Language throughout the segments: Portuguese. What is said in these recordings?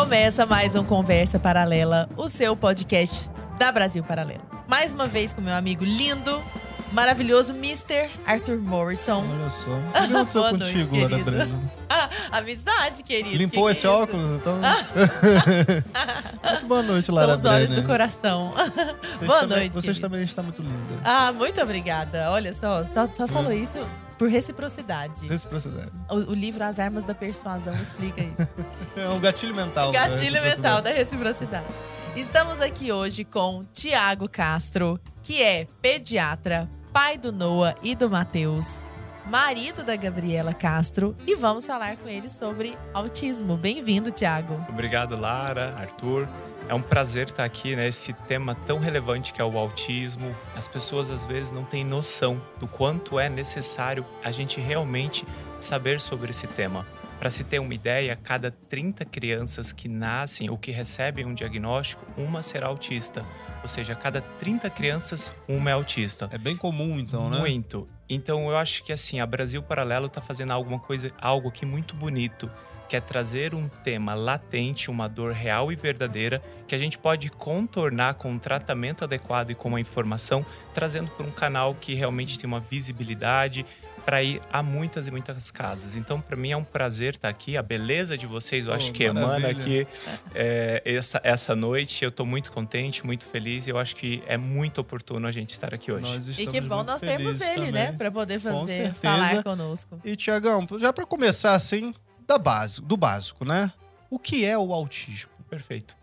Começa mais um Conversa Paralela, o seu podcast da Brasil Paralelo. Mais uma vez com meu amigo lindo, maravilhoso Mr. Arthur Morrison. Olha só. O que aconteceu Boa contigo, noite, Ana querido. Brena? Ah, amizade, querido. Limpou que esse que é óculos, então? Muito boa noite, São Lara os olhos Brenner. do coração. Vocês Boa também- noite, Vocês querido. também estão muito lindas. Ah, muito obrigada. Olha só, só, só falou Hum. isso por reciprocidade. Reciprocidade. O, o livro As Armas da Persuasão explica isso. É um gatilho mental. da Gatilho reciprocidade. mental da reciprocidade. Estamos aqui hoje com Tiago Castro, que é pediatra, pai do Noah e do Matheus, marido da Gabriela Castro, e vamos falar com ele sobre autismo. Bem-vindo, Tiago. Obrigado, Lara, Arthur. É um prazer estar aqui, né? Tema tão relevante que é o autismo. As pessoas às vezes não têm noção do quanto é necessário a gente realmente saber sobre esse tema. Para se ter uma ideia, cada 30 crianças que nascem ou que recebem um diagnóstico, uma será autista. Ou seja, a cada 30 crianças, uma é autista. É bem comum, então, né? Muito. Então eu acho que assim, a Brasil Paralelo está fazendo alguma coisa, algo aqui muito bonito, que é trazer um tema latente, uma dor real e verdadeira, que a gente pode contornar com um tratamento adequado e com uma informação, trazendo para um canal que realmente tem uma visibilidade para ir a muitas e muitas casas. Então, para mim é um prazer estar aqui. A beleza de vocês, eu Oh, acho que emana aqui é, essa, essa noite. Eu estou muito contente, muito feliz e eu acho que é muito oportuno a gente estar aqui hoje. E que bom nós temos felizes ele, também. né? Pra poder Com fazer, certeza. falar conosco. E, Tiagão, já pra começar assim, da base, do básico, né? O que é o autismo? Perfeito.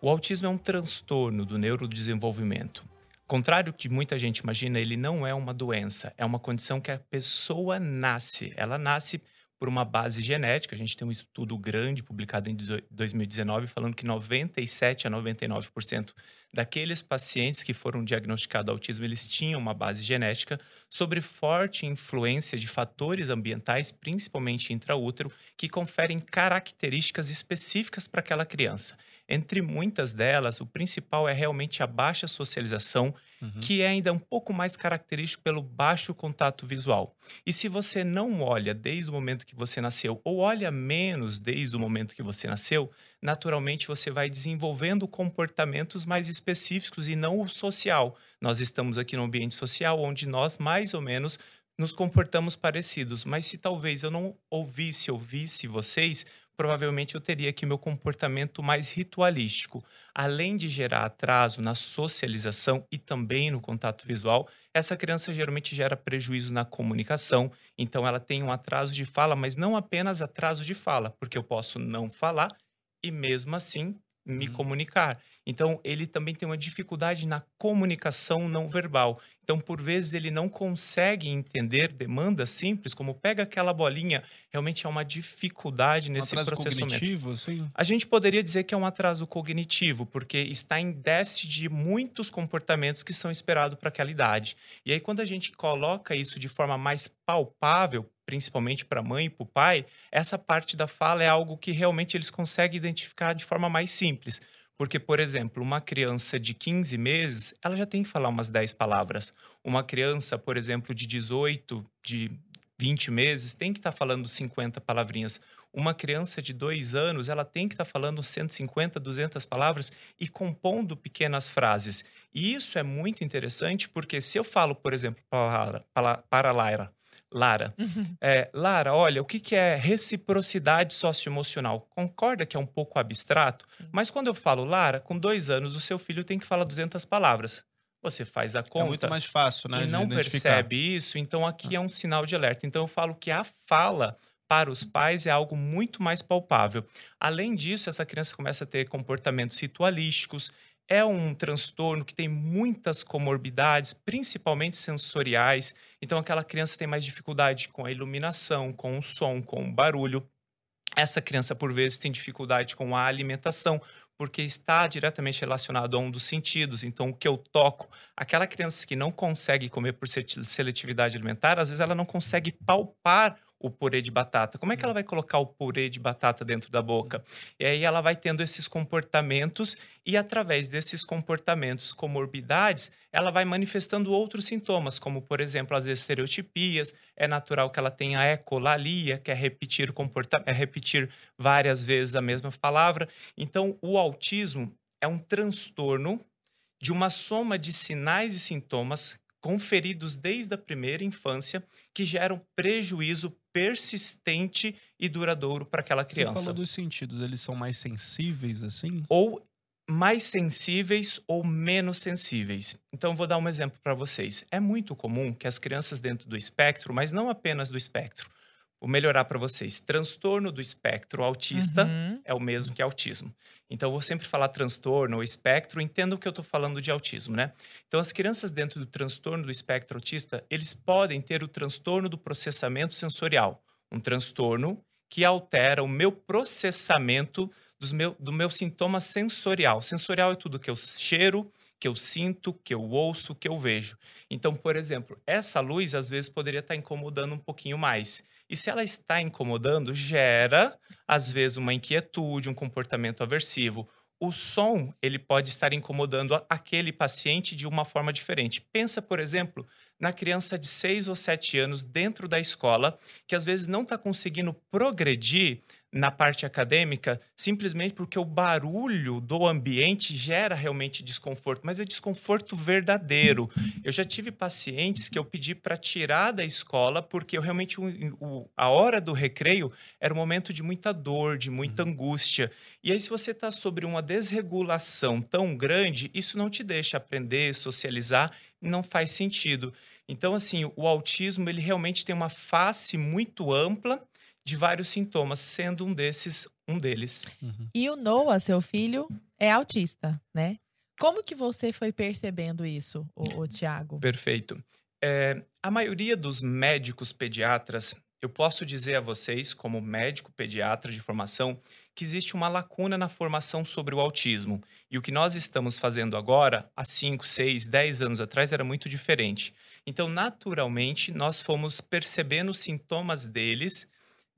O autismo é um transtorno do neurodesenvolvimento. Contrário que muita gente imagina, ele não é uma doença, é uma condição que a pessoa nasce. Ela nasce por uma base genética. A gente tem um estudo grande publicado em 18 2019 falando que 97 a 99% daqueles pacientes que foram diagnosticados autismo, eles tinham uma base genética sobre forte influência de fatores ambientais, principalmente intraútero, que conferem características específicas para aquela criança. Entre muitas delas, o principal é realmente a baixa socialização, que é ainda um pouco mais característico pelo baixo contato visual. E se você não olha desde o momento que você nasceu, ou olha menos desde o momento que você nasceu, naturalmente você vai desenvolvendo comportamentos mais específicos e não o social. Nós estamos aqui no ambiente social onde nós, mais ou menos, nos comportamos parecidos. Mas se talvez eu não ouvisse, ouvisse vocês, provavelmente eu teria aqui meu comportamento mais ritualístico. Além de gerar atraso na socialização e também no contato visual, essa criança geralmente gera prejuízo na comunicação. Então, ela tem um atraso de fala, mas não apenas atraso de fala, porque eu posso não falar e mesmo assim me Uhum. comunicar. Então, ele também tem uma dificuldade na comunicação não verbal. Então, por vezes, ele não consegue entender demandas simples, como pega aquela bolinha, realmente é uma dificuldade Um nesse atraso processamento. cognitivo, assim? A gente poderia dizer que é um atraso cognitivo, porque está em déficit de muitos comportamentos que são esperados para aquela idade. E aí, quando a gente coloca isso de forma mais palpável, principalmente para a mãe e para o pai, essa parte da fala é algo que realmente eles conseguem identificar de forma mais simples. Porque, por exemplo, uma criança de 15 meses, ela já tem que falar umas 10 palavras. Uma criança, por exemplo, de 18, de 20 meses, tem que estar falando 50 palavrinhas. Uma criança de dois anos, ela tem que estar falando 150, 200 palavras e compondo pequenas frases. E isso é muito interessante porque se eu falo, por exemplo, para, para, para Lara, Lara, é, Lara, olha, o que, que é reciprocidade socioemocional? Concorda que é um pouco abstrato? Sim. Mas quando eu falo, Lara, com dois anos, o seu filho tem que falar 200 palavras. Você faz a É conta muito mais fácil, né? e não percebe isso, então aqui é um sinal de alerta. Então eu falo que a fala para os pais é algo muito mais palpável. Além disso, essa criança começa a ter comportamentos ritualísticos, é um transtorno que tem muitas comorbidades, principalmente sensoriais. Então aquela criança tem mais dificuldade com a iluminação, com o som, com o barulho. Essa criança, por vezes, tem dificuldade com a alimentação, porque está diretamente relacionado a um dos sentidos. Então, o que eu toco, aquela criança que não consegue comer por seletividade alimentar, às vezes ela não consegue palpar o purê de batata? Como é que ela vai colocar o purê de batata dentro da boca? E aí ela vai tendo esses comportamentos e através desses comportamentos, comorbidades, ela vai manifestando outros sintomas, como por exemplo, as estereotipias, é natural que ela tenha ecolalia, que é repetir comportamento, é repetir várias vezes a mesma palavra. Então, o autismo é um transtorno de uma soma de sinais e sintomas conferidos desde a primeira infância que geram prejuízo persistente e duradouro para aquela criança. Você falou dos sentidos, eles são mais sensíveis assim? Ou mais sensíveis ou menos sensíveis. Então, vou dar um exemplo para vocês. É muito comum que as crianças dentro do espectro, mas não apenas do espectro, vou melhorar para vocês. Transtorno do espectro autista Uhum. é o mesmo que autismo. Então, eu vou sempre falar transtorno ou espectro, entendam que eu estou falando de autismo, né? Então, as crianças dentro do transtorno do espectro autista, eles podem ter o transtorno do processamento sensorial, um transtorno que altera o meu processamento dos meu, do meu sintoma sensorial. Sensorial é tudo que eu cheiro, que eu sinto, que eu ouço, que eu vejo. Então, por exemplo, essa luz às vezes poderia estar incomodando um pouquinho mais. E se ela está incomodando, gera às vezes uma inquietude, um comportamento aversivo. O som, ele pode estar incomodando aquele paciente de uma forma diferente. Pensa, por exemplo, na criança de 6 ou 7 anos dentro da escola, que às vezes não está conseguindo progredir na parte acadêmica simplesmente porque o barulho do ambiente gera realmente desconforto, mas é desconforto verdadeiro. Eu já tive pacientes que eu pedi para tirar da escola porque eu realmente o- o- a hora do recreio era um momento de muita dor, de muita angústia. E aí se você está sobre uma desregulação tão grande, isso não te deixa aprender, socializar, não faz sentido. Então assim, o autismo ele realmente tem uma face muito ampla de vários sintomas, sendo um desses um deles. E o Noah, seu filho, é autista, né? Como que você foi percebendo isso, o, Tiago? Perfeito. É, a maioria dos médicos pediatras, eu posso dizer a vocês, como médico pediatra de formação, que existe uma lacuna na formação sobre o autismo. E o que nós estamos fazendo agora, há 5, 6, 10 anos atrás, era muito diferente. Então, naturalmente, nós fomos percebendo os sintomas deles,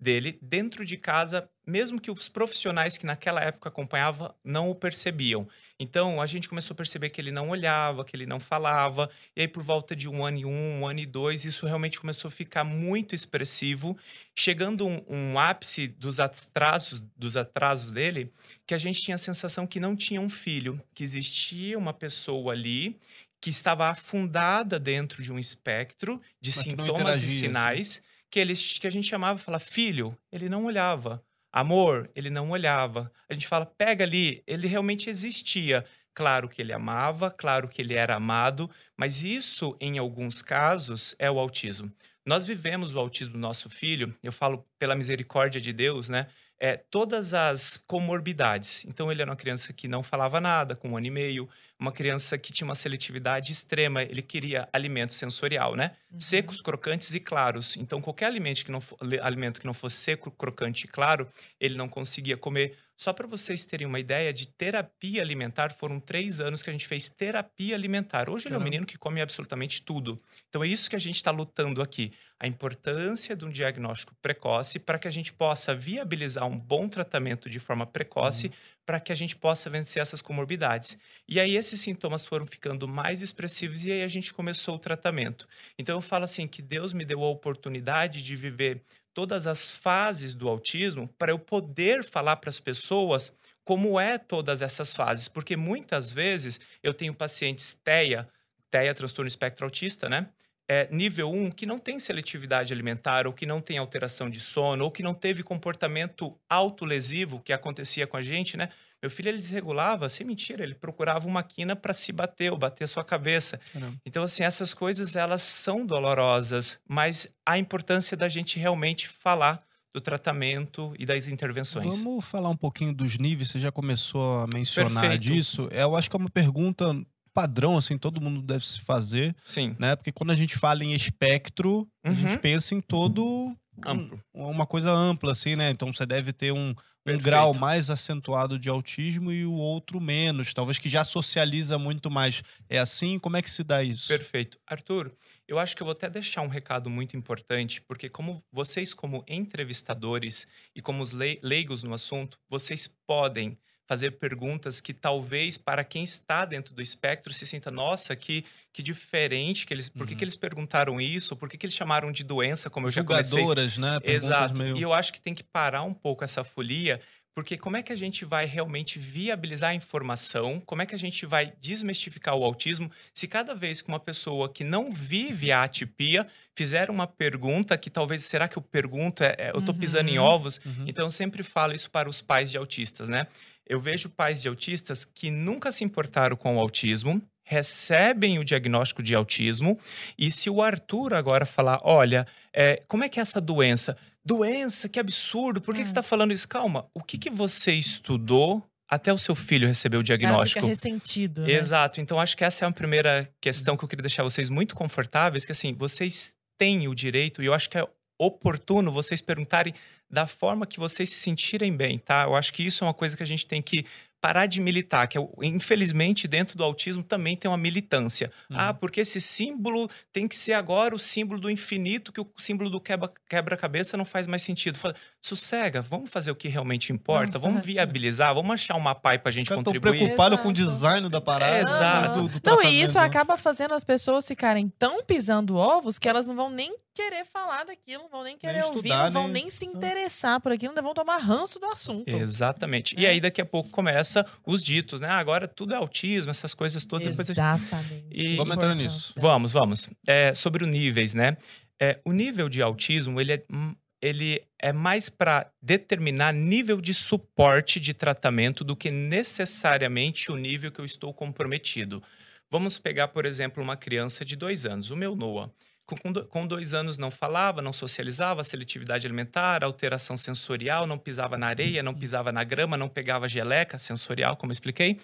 dele dentro de casa, mesmo que os profissionais que naquela época acompanhavam não o percebiam. Então, a gente começou a perceber que ele não olhava, que ele não falava, e aí por volta de um ano e um, um ano e dois, isso realmente começou a ficar muito expressivo, chegando um, um ápice dos atrasos, dos atrasos dele, que a gente tinha a sensação que não tinha um filho, que existia uma pessoa ali que estava afundada dentro de um espectro de Mas sintomas e interagia, assim. Que, eles, que a gente chamava, fala, filho, ele não olhava. Amor, ele não olhava. A gente fala, pega ali, ele realmente existia. Claro que ele amava, claro que ele era amado, mas isso, em alguns casos, é o autismo. Nós vivemos o autismo do nosso filho, eu falo pela misericórdia de Deus, né? É, todas as comorbidades. Então, ele era uma criança que não falava nada, com um ano e meio, uma criança que tinha uma seletividade extrema, ele queria alimento sensorial, né? Secos, crocantes e claros. Então, qualquer alimento que não, alimento que não fosse seco, crocante e claro, ele não conseguia comer. Só para vocês terem uma ideia de terapia alimentar, foram três anos que a gente fez terapia alimentar. Hoje ele é um menino que come absolutamente tudo. Então é isso que a gente está lutando aqui. A importância de um diagnóstico precoce para que a gente possa viabilizar um bom tratamento de forma precoce para que a gente possa vencer essas comorbidades. E aí esses sintomas foram ficando mais expressivos e aí a gente começou o tratamento. Então eu falo assim que Deus me deu a oportunidade de viver todas as fases do autismo para eu poder falar para as pessoas como é todas essas fases, porque muitas vezes eu tenho pacientes TEA, TEA transtorno espectro autista, né? É, nível 1 que não tem seletividade alimentar ou que não tem alteração de sono ou que não teve comportamento autolesivo que acontecia com a gente, né? Meu filho ele desregulava, sem mentira, ele procurava uma quina para se bater ou bater a sua cabeça. Caramba. Então, assim, essas coisas elas são dolorosas, mas a importância da gente realmente falar do tratamento e das intervenções. Vamos falar um pouquinho dos níveis, você já começou a mencionar Perfeito. disso. Eu acho que é uma pergunta padrão, assim, todo mundo deve se fazer, Sim, né? Porque quando a gente fala em espectro, a Uhum. gente pensa em todo Amplo. um- uma coisa ampla, assim, né? Então você deve ter um, um grau mais acentuado de autismo e o outro menos, talvez que já socializa muito mais. É assim? Como é que se dá isso? Perfeito. Arthur, eu acho que eu vou até deixar um recado muito importante, porque como vocês, como entrevistadores e como os lei- leigos no assunto, vocês podem fazer perguntas que talvez para quem está dentro do espectro se sinta, nossa, que, que diferente, que eles, por que, Uhum. que eles perguntaram isso? Por que, que eles chamaram de doença, como eu já comecei né? Perguntas Exato. meio- E eu acho que tem que parar um pouco essa folia, porque como é que a gente vai realmente viabilizar a informação? Como é que a gente vai desmistificar o autismo se cada vez que uma pessoa que não vive a atipia fizer uma pergunta que talvez será que eu pergunto é, é, eu tô pisando em Uhum. ovos? Uhum. Então eu sempre falo isso para os pais de autistas, né? Eu vejo pais de autistas que nunca se importaram com o autismo, recebem o diagnóstico de autismo, e se o Arthur agora falar, olha, é, como é que é essa doença? Doença, que absurdo, por que, que você está falando isso? Calma, o que, que você estudou até o seu filho receber o O cara diagnóstico? fica ressentido, né? Exato. Então, acho que essa é a primeira questão que eu queria deixar vocês muito confortáveis, que assim, vocês têm o direito, e eu acho que é oportuno vocês perguntarem da forma que vocês se sentirem bem, tá? Eu acho que isso é uma coisa que a gente tem que parar de militar, que é, infelizmente dentro do autismo também tem uma militância. Uhum. Ah, porque esse símbolo tem que ser agora o símbolo do infinito, que o símbolo do quebra- quebra-cabeça não faz mais sentido. Fala, sossega, vamos fazer o que realmente importa, Nossa. vamos viabilizar, vamos achar uma pai pra gente tão contribuir. preocupados com o design da parada. Exato. do- do Não, e isso acaba fazendo as pessoas ficarem tão pisando ovos que elas não vão nem querer falar daquilo, não vão nem querer ouvir, estudar, não vão nem- nem se interessar por aquilo, ainda vão tomar ranço do assunto. Exatamente. É. E aí, daqui a pouco, começa os ditos, né? Ah, agora tudo é autismo, essas coisas todas. Exatamente. E- Vamos entrar nisso. Vamos, vamos. É, sobre os níveis, né? É, o nível de autismo, ele é, hum, ele é mais para determinar nível de suporte de tratamento do que necessariamente o nível que eu estou comprometido. Vamos pegar, por exemplo, uma criança de dois anos, o meu Noah. Com, com do- com dois anos não falava, não socializava, seletividade alimentar, alteração sensorial, não pisava na areia, não pisava na grama, não pegava geleca sensorial, como eu expliquei.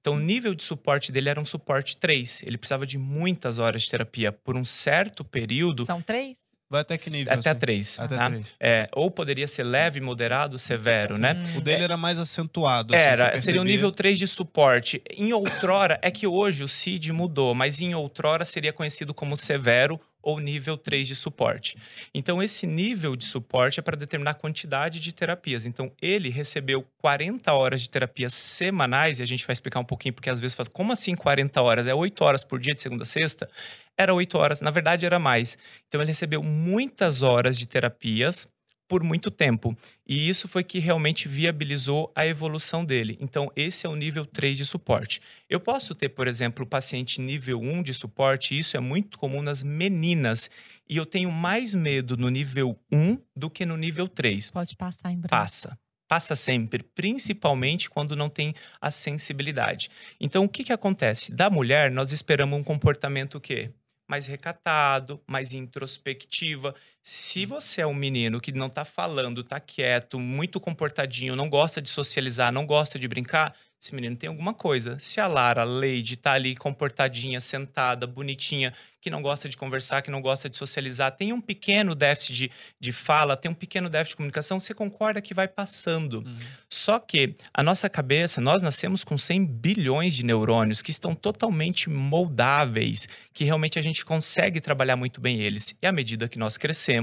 Então, o nível de suporte dele era um suporte 3. Ele precisava de muitas horas de terapia por um certo período. São três? Vai até que nível? Até assim? 3. Até tá? três. É, ou poderia ser leve, moderado, severo, né? Hum. O dele era mais acentuado. assim, Era, você seria o percebia? nível 3 de suporte. Em outrora, é que hoje o CID mudou, mas em outrora seria conhecido como severo ou nível 3 de suporte. Então, esse nível de suporte é para determinar a quantidade de terapias. Então, ele recebeu 40 horas de terapias semanais, e a gente vai explicar um pouquinho, porque às vezes fala, como assim 40 horas? É 8 horas por dia, de segunda a sexta? Era 8 horas, na verdade era mais. Então, ele recebeu muitas horas de terapias por muito tempo. E isso foi que realmente viabilizou a evolução dele. Então, esse é o nível 3 de suporte. Eu posso ter, por exemplo, paciente nível 1 de suporte, e isso é muito comum nas meninas. E eu tenho mais medo no nível 1 do que no nível 3. Pode passar em branco. Passa. Passa sempre, principalmente quando não tem a sensibilidade. Então, o que, que acontece? Da mulher, nós esperamos um comportamento o quê? Mais recatado, mais introspectiva. Se você é um menino que não tá falando, tá quieto, muito comportadinho, não gosta de socializar, não gosta de brincar, esse menino tem alguma coisa. Se a Lara, a Lady, tá ali comportadinha, sentada, bonitinha, que não gosta de conversar, que não gosta de socializar, tem um pequeno déficit de, de fala, tem um pequeno déficit de comunicação, você concorda que vai passando. Uhum. Só que a nossa cabeça, nós nascemos com 100 bilhões de neurônios que estão totalmente moldáveis, que realmente a gente consegue trabalhar muito bem eles. E à medida que nós crescemos,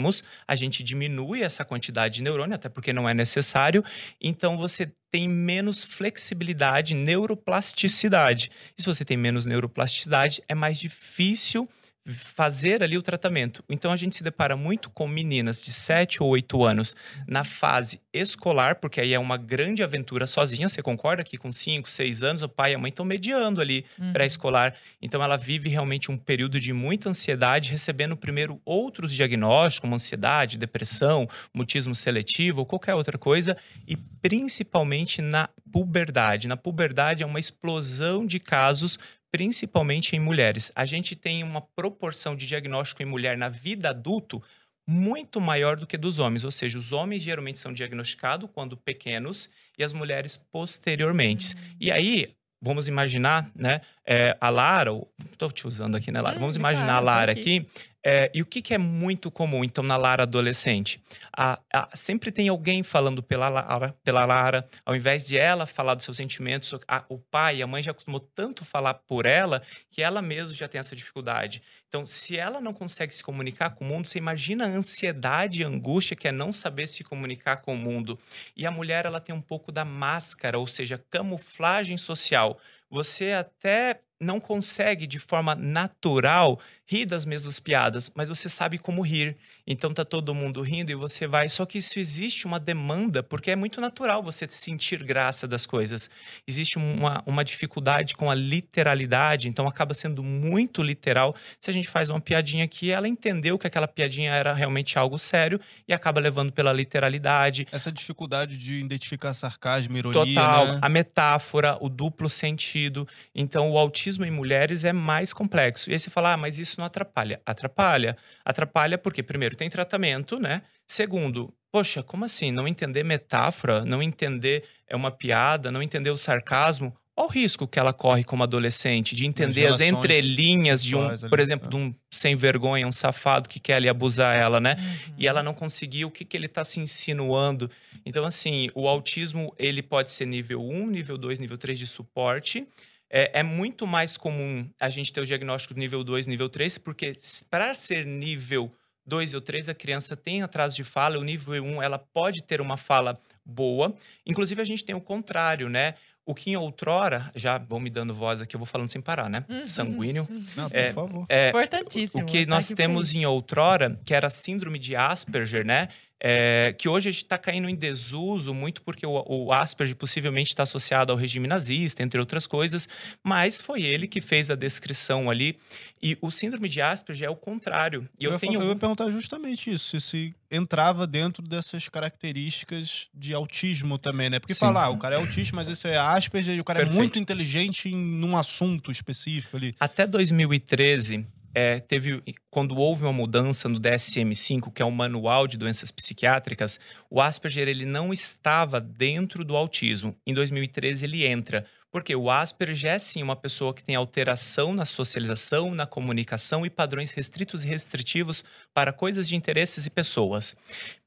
a gente diminui essa quantidade de neurônio, até porque não é necessário. Então você tem menos flexibilidade, neuroplasticidade. E se você tem menos neuroplasticidade, é mais difícil fazer ali o tratamento. Então a gente se depara muito com meninas de 7 ou 8 anos na fase escolar, porque aí é uma grande aventura sozinha, você concorda que com 5, 6 anos o pai e a mãe estão mediando ali Uhum. pré-escolar. Então ela vive realmente um período de muita ansiedade, recebendo primeiro outros diagnósticos, como ansiedade, depressão, mutismo seletivo ou qualquer outra coisa, e principalmente na puberdade. Na puberdade é uma explosão de casos principalmente em mulheres. A gente tem uma proporção de diagnóstico em mulher na vida adulto muito maior do que dos homens, ou seja, os homens geralmente são diagnosticados quando pequenos e as mulheres posteriormente. E aí, vamos imaginar, né, é, a Lara, estou te usando aqui, né, Lara? Hum, Vamos claro, imaginar a Lara aqui. É, e o que, que, é muito comum, então, na Lara adolescente? A, a, sempre tem alguém falando pela Lara, pela Lara, ao invés de ela falar dos seus sentimentos, a, o pai, a mãe já acostumou tanto falar por ela que ela mesma já tem essa dificuldade. Então, se ela não consegue se comunicar com o mundo, você imagina a ansiedade e angústia que é não saber se comunicar com o mundo. E a mulher, ela tem um pouco da máscara, ou seja, camuflagem social. Você até não consegue de forma natural rir das mesmas piadas, mas você sabe como rir. Então tá todo mundo rindo e você vai. Só que isso existe uma demanda, porque é muito natural você sentir graça das coisas. Existe uma, uma dificuldade com a literalidade, então acaba sendo muito literal. Se a gente faz uma piadinha aqui, ela entendeu que aquela piadinha era realmente algo sério e acaba levando pela literalidade. Essa dificuldade de identificar sarcasmo, ironia. Total. Né? A metáfora, o duplo sentido. Então o autismo em mulheres é mais complexo. E aí você fala, ah, mas isso não atrapalha. Atrapalha. Atrapalha porque, primeiro, tem tratamento, né? Segundo, poxa, como assim? Não entender metáfora, não entender é uma piada, não entender o sarcasmo. Olha o risco que ela corre como adolescente de entender as entrelinhas de um, por exemplo, é. de um sem vergonha, um safado que quer ali abusar ela, né? Uhum. E ela não conseguiu, o que, que ele está se insinuando? Então, assim, o autismo, ele pode ser nível 1, nível 2, nível 3 de suporte. É, é, muito mais comum a gente ter o diagnóstico nível 2, nível 3, porque para ser nível 2 ou 3, a criança tem atraso de fala, o nível 1 ela pode ter uma fala boa. Inclusive, a gente tem o contrário, né? O que em outrora, já vão me dando voz aqui, eu vou falando sem parar, né? Uhum. Sanguíneo. Não, é, por favor. É, Importantíssimo. O que nós temos em outrora, que era a síndrome de Asperger, né? É, que hoje a gente está caindo em desuso muito porque o, o Asperger possivelmente está associado ao regime nazista, entre outras coisas, mas foi ele que fez a descrição ali. E o síndrome de Asperger é o contrário. E eu, eu tenho... eu ia perguntar justamente isso, se, entrava dentro dessas características de autismo também, né? Porque falar, ah, o cara é autista, mas esse é Asperger e o cara Perfeito. é muito inteligente em um assunto específico ali. Até 2013, é, teve quando houve uma mudança no DSM-5, que é o manual de doenças psiquiátricas, o Asperger ele não estava dentro do autismo. Em 2013 ele entra, porque o Asperger é sim uma pessoa que tem alteração na socialização, na comunicação e padrões restritos e restritivos para coisas de interesses e pessoas.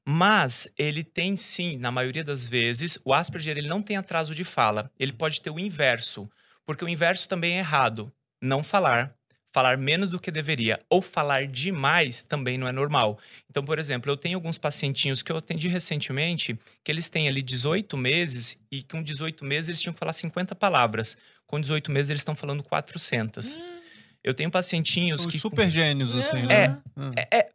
Mas ele tem sim, na maioria das vezes, o Asperger ele não tem atraso de fala. Ele pode ter o inverso, porque o inverso também é errado. Não falar, falar menos do que deveria ou falar demais também não é normal. Então, por exemplo, eu tenho alguns pacientinhos que eu atendi recentemente que eles têm ali 18 meses e com 18 meses eles tinham que falar 50 palavras. Com 18 meses eles estão falando 400. Hum. Eu tenho pacientinhos Os que. super gênios, assim, é, né? É, é,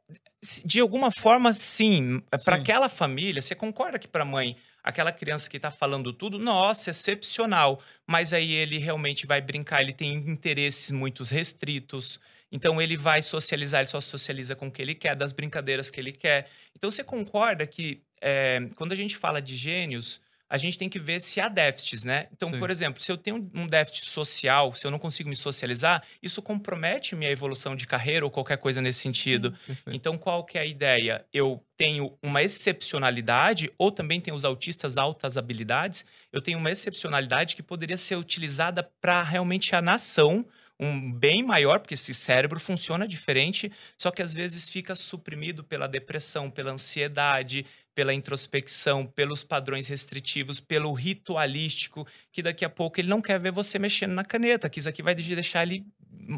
de alguma forma, sim. Para aquela família, você concorda que para a mãe aquela criança que está falando tudo, nossa, excepcional. Mas aí ele realmente vai brincar, ele tem interesses muito restritos. Então ele vai socializar, ele só socializa com o que ele quer, das brincadeiras que ele quer. Então você concorda que é, quando a gente fala de gênios, a gente tem que ver se há déficits, né? Então, Sim. por exemplo, se eu tenho um déficit social, se eu não consigo me socializar, isso compromete minha evolução de carreira ou qualquer coisa nesse sentido. Sim, então, qual que é a ideia? Eu tenho uma excepcionalidade, ou também tem os autistas altas habilidades, eu tenho uma excepcionalidade que poderia ser utilizada para realmente a nação, um bem maior, porque esse cérebro funciona diferente, só que às vezes fica suprimido pela depressão, pela ansiedade, pela introspecção, pelos padrões restritivos, pelo ritualístico, que daqui a pouco ele não quer ver você mexendo na caneta, que isso aqui vai deixar ele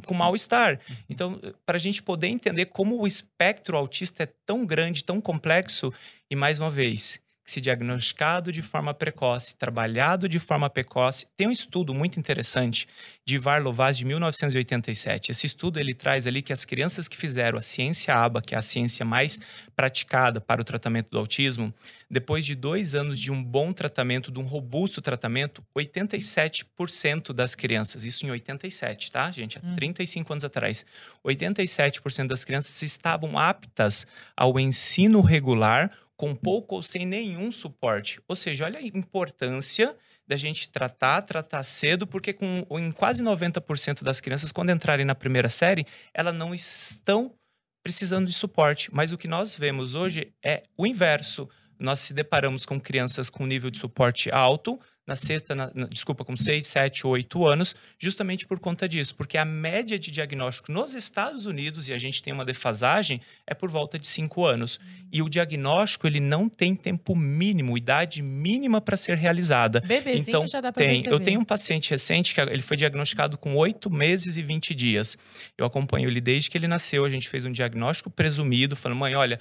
com mal-estar. Uhum. Então, para a gente poder entender como o espectro autista é tão grande, tão complexo, e mais uma vez, se diagnosticado de forma precoce, trabalhado de forma precoce. Tem um estudo muito interessante de Varlovaz de 1987. Esse estudo ele traz ali que as crianças que fizeram a ciência ABA, que é a ciência mais praticada para o tratamento do autismo, depois de dois anos de um bom tratamento, de um robusto tratamento, 87% das crianças, isso em 87, tá, gente? Há 35 hum. anos atrás, 87% das crianças estavam aptas ao ensino regular com pouco ou sem nenhum suporte. Ou seja, olha a importância da gente tratar, tratar cedo, porque com, em quase 90% das crianças, quando entrarem na primeira série, elas não estão precisando de suporte. Mas o que nós vemos hoje é o inverso. Nós se deparamos com crianças com nível de suporte alto, na sexta, na, na, desculpa, com 6, 7, 8 anos, justamente por conta disso, porque a média de diagnóstico nos Estados Unidos, e a gente tem uma defasagem, é por volta de 5 anos. E o diagnóstico, ele não tem tempo mínimo, idade mínima para ser realizada. Bebezinho então, já dá pra tem. perceber. Eu tenho um paciente recente que ele foi diagnosticado com 8 meses e 20 dias. Eu acompanho ele desde que ele nasceu, a gente fez um diagnóstico presumido, falando, mãe, olha,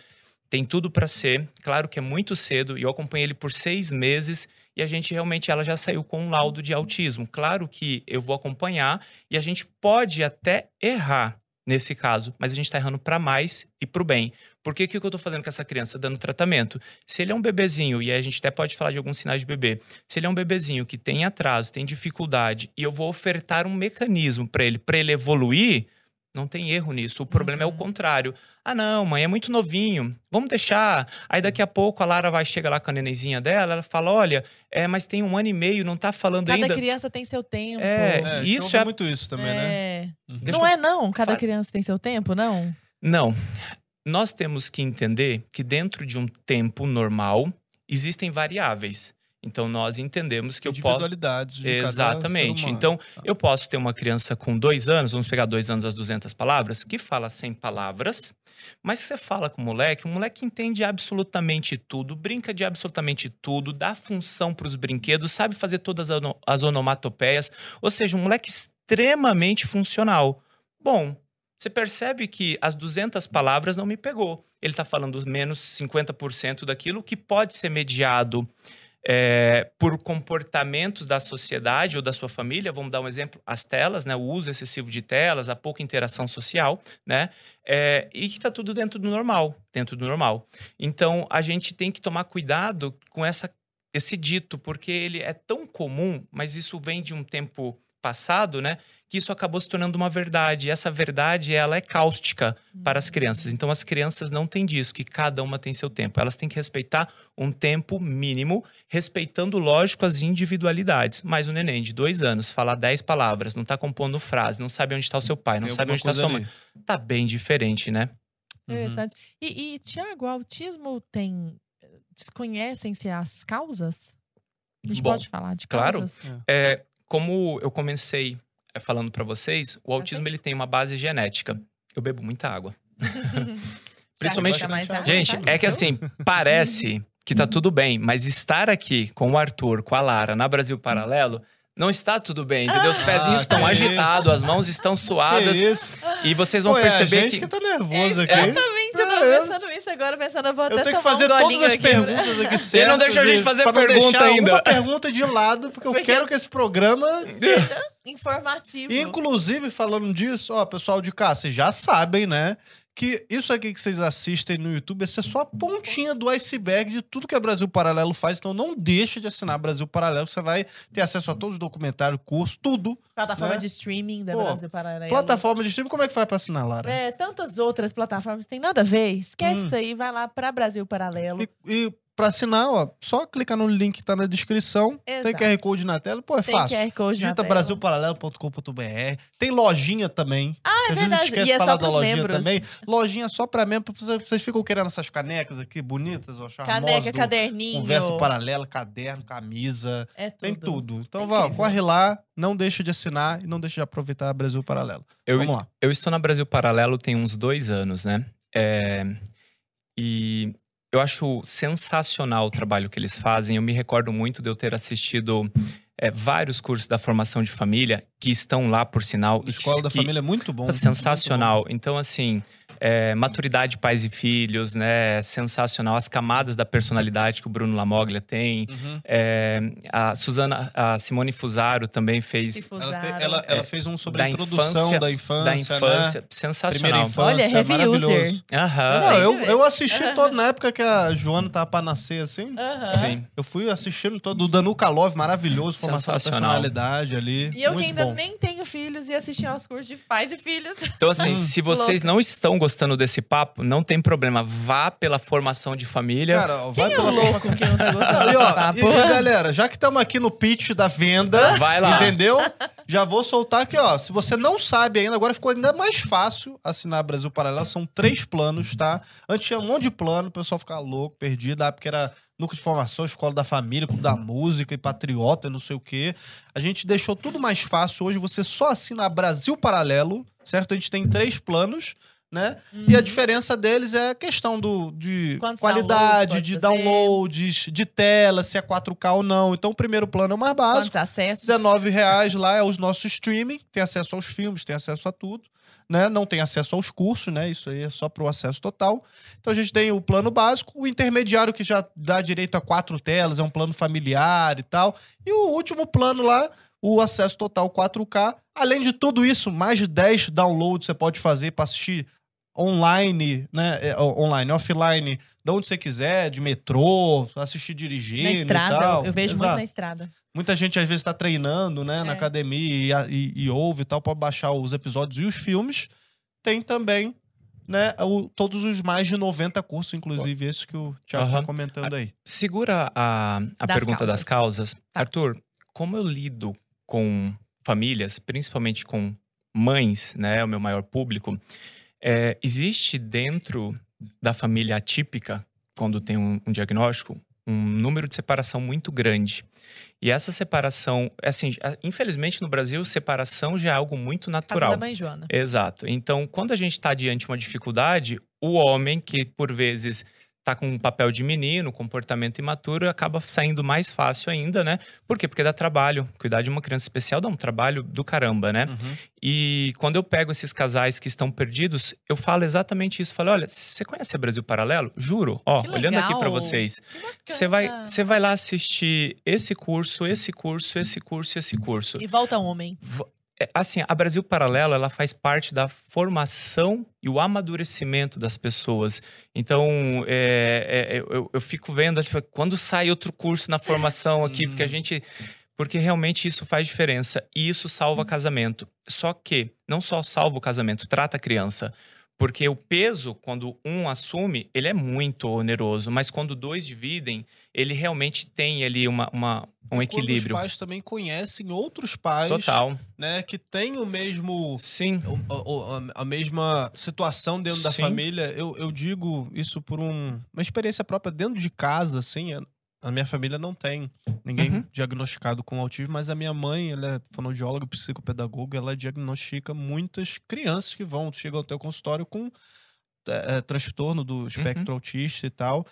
tem tudo para ser. Claro que é muito cedo. E eu acompanhei ele por seis meses e a gente realmente ela já saiu com um laudo de autismo. Claro que eu vou acompanhar e a gente pode até errar nesse caso, mas a gente está errando para mais e para o bem. Por que, que eu estou fazendo com essa criança? Dando tratamento. Se ele é um bebezinho, e a gente até pode falar de alguns sinais de bebê, se ele é um bebezinho que tem atraso, tem dificuldade, e eu vou ofertar um mecanismo para ele, para ele evoluir, não tem erro nisso. O problema uhum. é o contrário. Ah, não, mãe, é muito novinho. Vamos deixar. Aí daqui a pouco a Lara vai chegar lá com a nenenzinha dela, ela fala: olha, é, mas tem um ano e meio, não tá falando Cada ainda. Cada criança tem seu tempo. É, é isso é muito isso também, é... né? Uhum. Não é, não. Cada criança tem seu tempo, não? Não. Nós temos que entender que dentro de um tempo normal existem variáveis. Então nós entendemos que eu posso. Individualidades. De Exatamente. então tá. eu posso ter uma criança com dois anos, vamos pegar dois anos as 200 palavras, que fala 100 palavras, mas você fala com o moleque, o moleque entende absolutamente tudo, brinca de absolutamente tudo, dá função para os brinquedos, sabe fazer todas as onomatopeias, ou seja, um moleque extremamente funcional. Bom, você percebe que as 200 palavras não me pegou. Ele está falando menos 50% daquilo que pode ser mediado é, por comportamentos da sociedade ou da sua família, vamos dar um exemplo, as telas, né, o uso excessivo de telas, a pouca interação social, né, é, e que está tudo dentro do normal, dentro do normal. Então, a gente tem que tomar cuidado com essa, esse dito, porque ele é tão comum, mas isso vem de um tempo passado, né, que isso acabou se tornando uma verdade. E essa verdade, ela é cáustica uhum. para as crianças. Então, as crianças não têm disso, que cada uma tem seu tempo. Elas têm que respeitar um tempo mínimo, respeitando, lógico, as individualidades. Mas o neném de dois anos, falar dez palavras, não está compondo frase, não sabe onde está o seu pai, não tem sabe onde está sua mãe. Tá bem diferente, né? Interessante. Uhum. E, e Tiago, o autismo tem... Desconhecem-se as causas? A gente Bom, pode falar de causas? Claro. É, como eu comecei é, falando para vocês, o autismo ele tem uma base genética. Eu bebo muita água. Principalmente. Gente, é que assim, parece que tá tudo bem, mas estar aqui com o Arthur, com a Lara, na Brasil Paralelo, não está tudo bem, entendeu? Os pezinhos ah, estão agitados, as mãos estão suadas. E vocês vão Pô, perceber é a gente que... que tá nervoso aqui. Exatamente, eu tava pensando isso agora, pensando, eu vou até eu tenho que fazer um todas as aqui, perguntas aqui certas. Ele não deixou a gente fazer pergunta ainda. Uma pergunta de lado, porque, porque eu quero que esse programa seja informativo. Inclusive, falando disso, ó, pessoal de cá, vocês já sabem, né? Que isso aqui que vocês assistem no YouTube, essa é só a pontinha do iceberg de tudo que a Brasil Paralelo faz. Então não deixa de assinar Brasil Paralelo, você vai ter acesso a todos os documentários, curso, tudo. Plataforma né? de streaming da Pô, Brasil Paralelo. Plataforma de streaming, como é que faz pra assinar, Lara? É, tantas outras plataformas, tem nada a ver. Esquece hum. isso aí, vai lá pra Brasil Paralelo. E, e Pra assinar, ó, só clicar no link que tá na descrição. Exato. Tem QR Code na tela. Pô, é tem fácil. QR Code Digita brasilparalelo.com.br. Tem lojinha também. Ah, é verdade. E é só pros membros. Também. Lojinha só pra membros. Vocês ficam querendo essas canecas aqui, bonitas, ó, Caneca, caderninho. Conversa paralela, caderno, camisa. É tudo. Tem tudo. Então, é vá, corre lá, não deixa de assinar e não deixa de aproveitar a Brasil Paralelo. Eu, Vamos lá. Eu estou na Brasil Paralelo tem uns dois anos, né? É, e eu acho sensacional o trabalho que eles fazem. Eu me recordo muito de eu ter assistido é, vários cursos da formação de família que estão lá, por sinal. A escola que, da família é muito bom. Sensacional. Muito bom. Então, assim, é, maturidade pais e filhos, né? Sensacional. As camadas da personalidade que o Bruno Lamoglia tem. Uhum. É, a Suzana, a Simone Fusaro também fez. Ela, te, ela, ela, fez um sobre da a introdução infância, da infância. Da infância. Né? Sensacional. Infância, Olha, heavy user. Não, eu, eu assisti uhum. todo na época que a Joana tava pra nascer, assim. Uhum. Sim. Eu fui assistindo todo. Do Danuka Love, maravilhoso. Sensacional. personalidade ali. E eu que ainda bom. nem tenho filhos e assisti aos cursos de pais e filhos. Então, assim, se vocês não estão gostando desse papo, não tem problema. Vá pela formação de família. Cara, vai Quem é o louco que não tá gostando desse papo? E, galera, já que estamos aqui no pitch da venda, vai lá. entendeu? Já vou soltar aqui, ó. Se você não sabe ainda, agora ficou ainda mais fácil assinar Brasil Paralelo. São três planos, tá? Antes tinha um monte de plano, o pessoal ficava louco, perdido, ah, porque era núcleo de formação, escola da família, clube da música e patriota, não sei o quê. A gente deixou tudo mais fácil. Hoje você só assina Brasil Paralelo, certo? A gente tem três planos. Né? Uhum. E a diferença deles é a questão do, de Quantos qualidade, de downloads, de tela, se é 4K ou não. Então, o primeiro plano é o mais básico. Quantos acessos? R$19,00 lá é o nosso streaming, tem acesso aos filmes, tem acesso a tudo né? Não tem acesso aos cursos, né? Isso aí é só para o acesso total. Então a gente tem o plano básico, o intermediário que já dá direito a quatro telas, é um plano familiar e tal. E o último plano lá, o acesso total 4K. Além de tudo isso, mais de 10 downloads você pode fazer para assistir online, né? É, online, offline, de onde você quiser, de metrô, assistir dirigindo. Na estrada, eu vejo Exato. muito na estrada. Muita gente às vezes está treinando, né, é. na academia e, e, e, ouve e tal, pode baixar os episódios e os filmes. Tem também, né, o, todos os mais de 90 cursos, inclusive esses que o Thiago está comentando aí. Segura a, a das pergunta causas. das causas. Tá. Arthur, como eu lido com famílias, principalmente com mães, né, o meu maior público, é, existe dentro da família atípica, quando tem um, um diagnóstico, um número de separação muito grande. E essa separação, assim, infelizmente no Brasil, separação já é algo muito natural. Casa da mãe Joana. Exato. Então, quando a gente está diante de uma dificuldade, o homem, que por vezes tá com um papel de menino, comportamento imaturo, acaba saindo mais fácil ainda, né? Por quê? Porque dá trabalho. Cuidar de uma criança especial dá um trabalho do caramba, né? Uhum. E quando eu pego esses casais que estão perdidos, eu falo exatamente isso. Falo, olha, você conhece a Brasil Paralelo? Juro. Ó, olhando aqui para vocês. Você vai, você vai lá assistir esse curso, esse curso, esse curso, esse curso. E volta homem. É, assim, a Brasil Paralelo, ela faz parte da formação e o amadurecimento das pessoas. Então, é, é, eu, eu, fico vendo, tipo, quando sai outro curso na formação aqui, porque a uhum. gente... Porque realmente isso faz diferença e isso salva casamento. Só que não só salva o casamento, trata a criança. Porque o peso, quando um assume, ele é muito oneroso, mas quando dois dividem, ele realmente tem ali uma, uma um equilíbrio. os pais também conhecem outros pais, Total. né, que têm o mesmo, sim, a, a, mesma situação dentro Sim. da família. Eu, eu digo isso por um, uma experiência própria dentro de casa, assim. A minha família não tem ninguém uhum. diagnosticado com autismo, mas a minha mãe, ela é fonoaudióloga, psicopedagoga, ela diagnostica muitas crianças que vão, chegam até o consultório com é, é, transtorno do espectro uhum. autista e tal.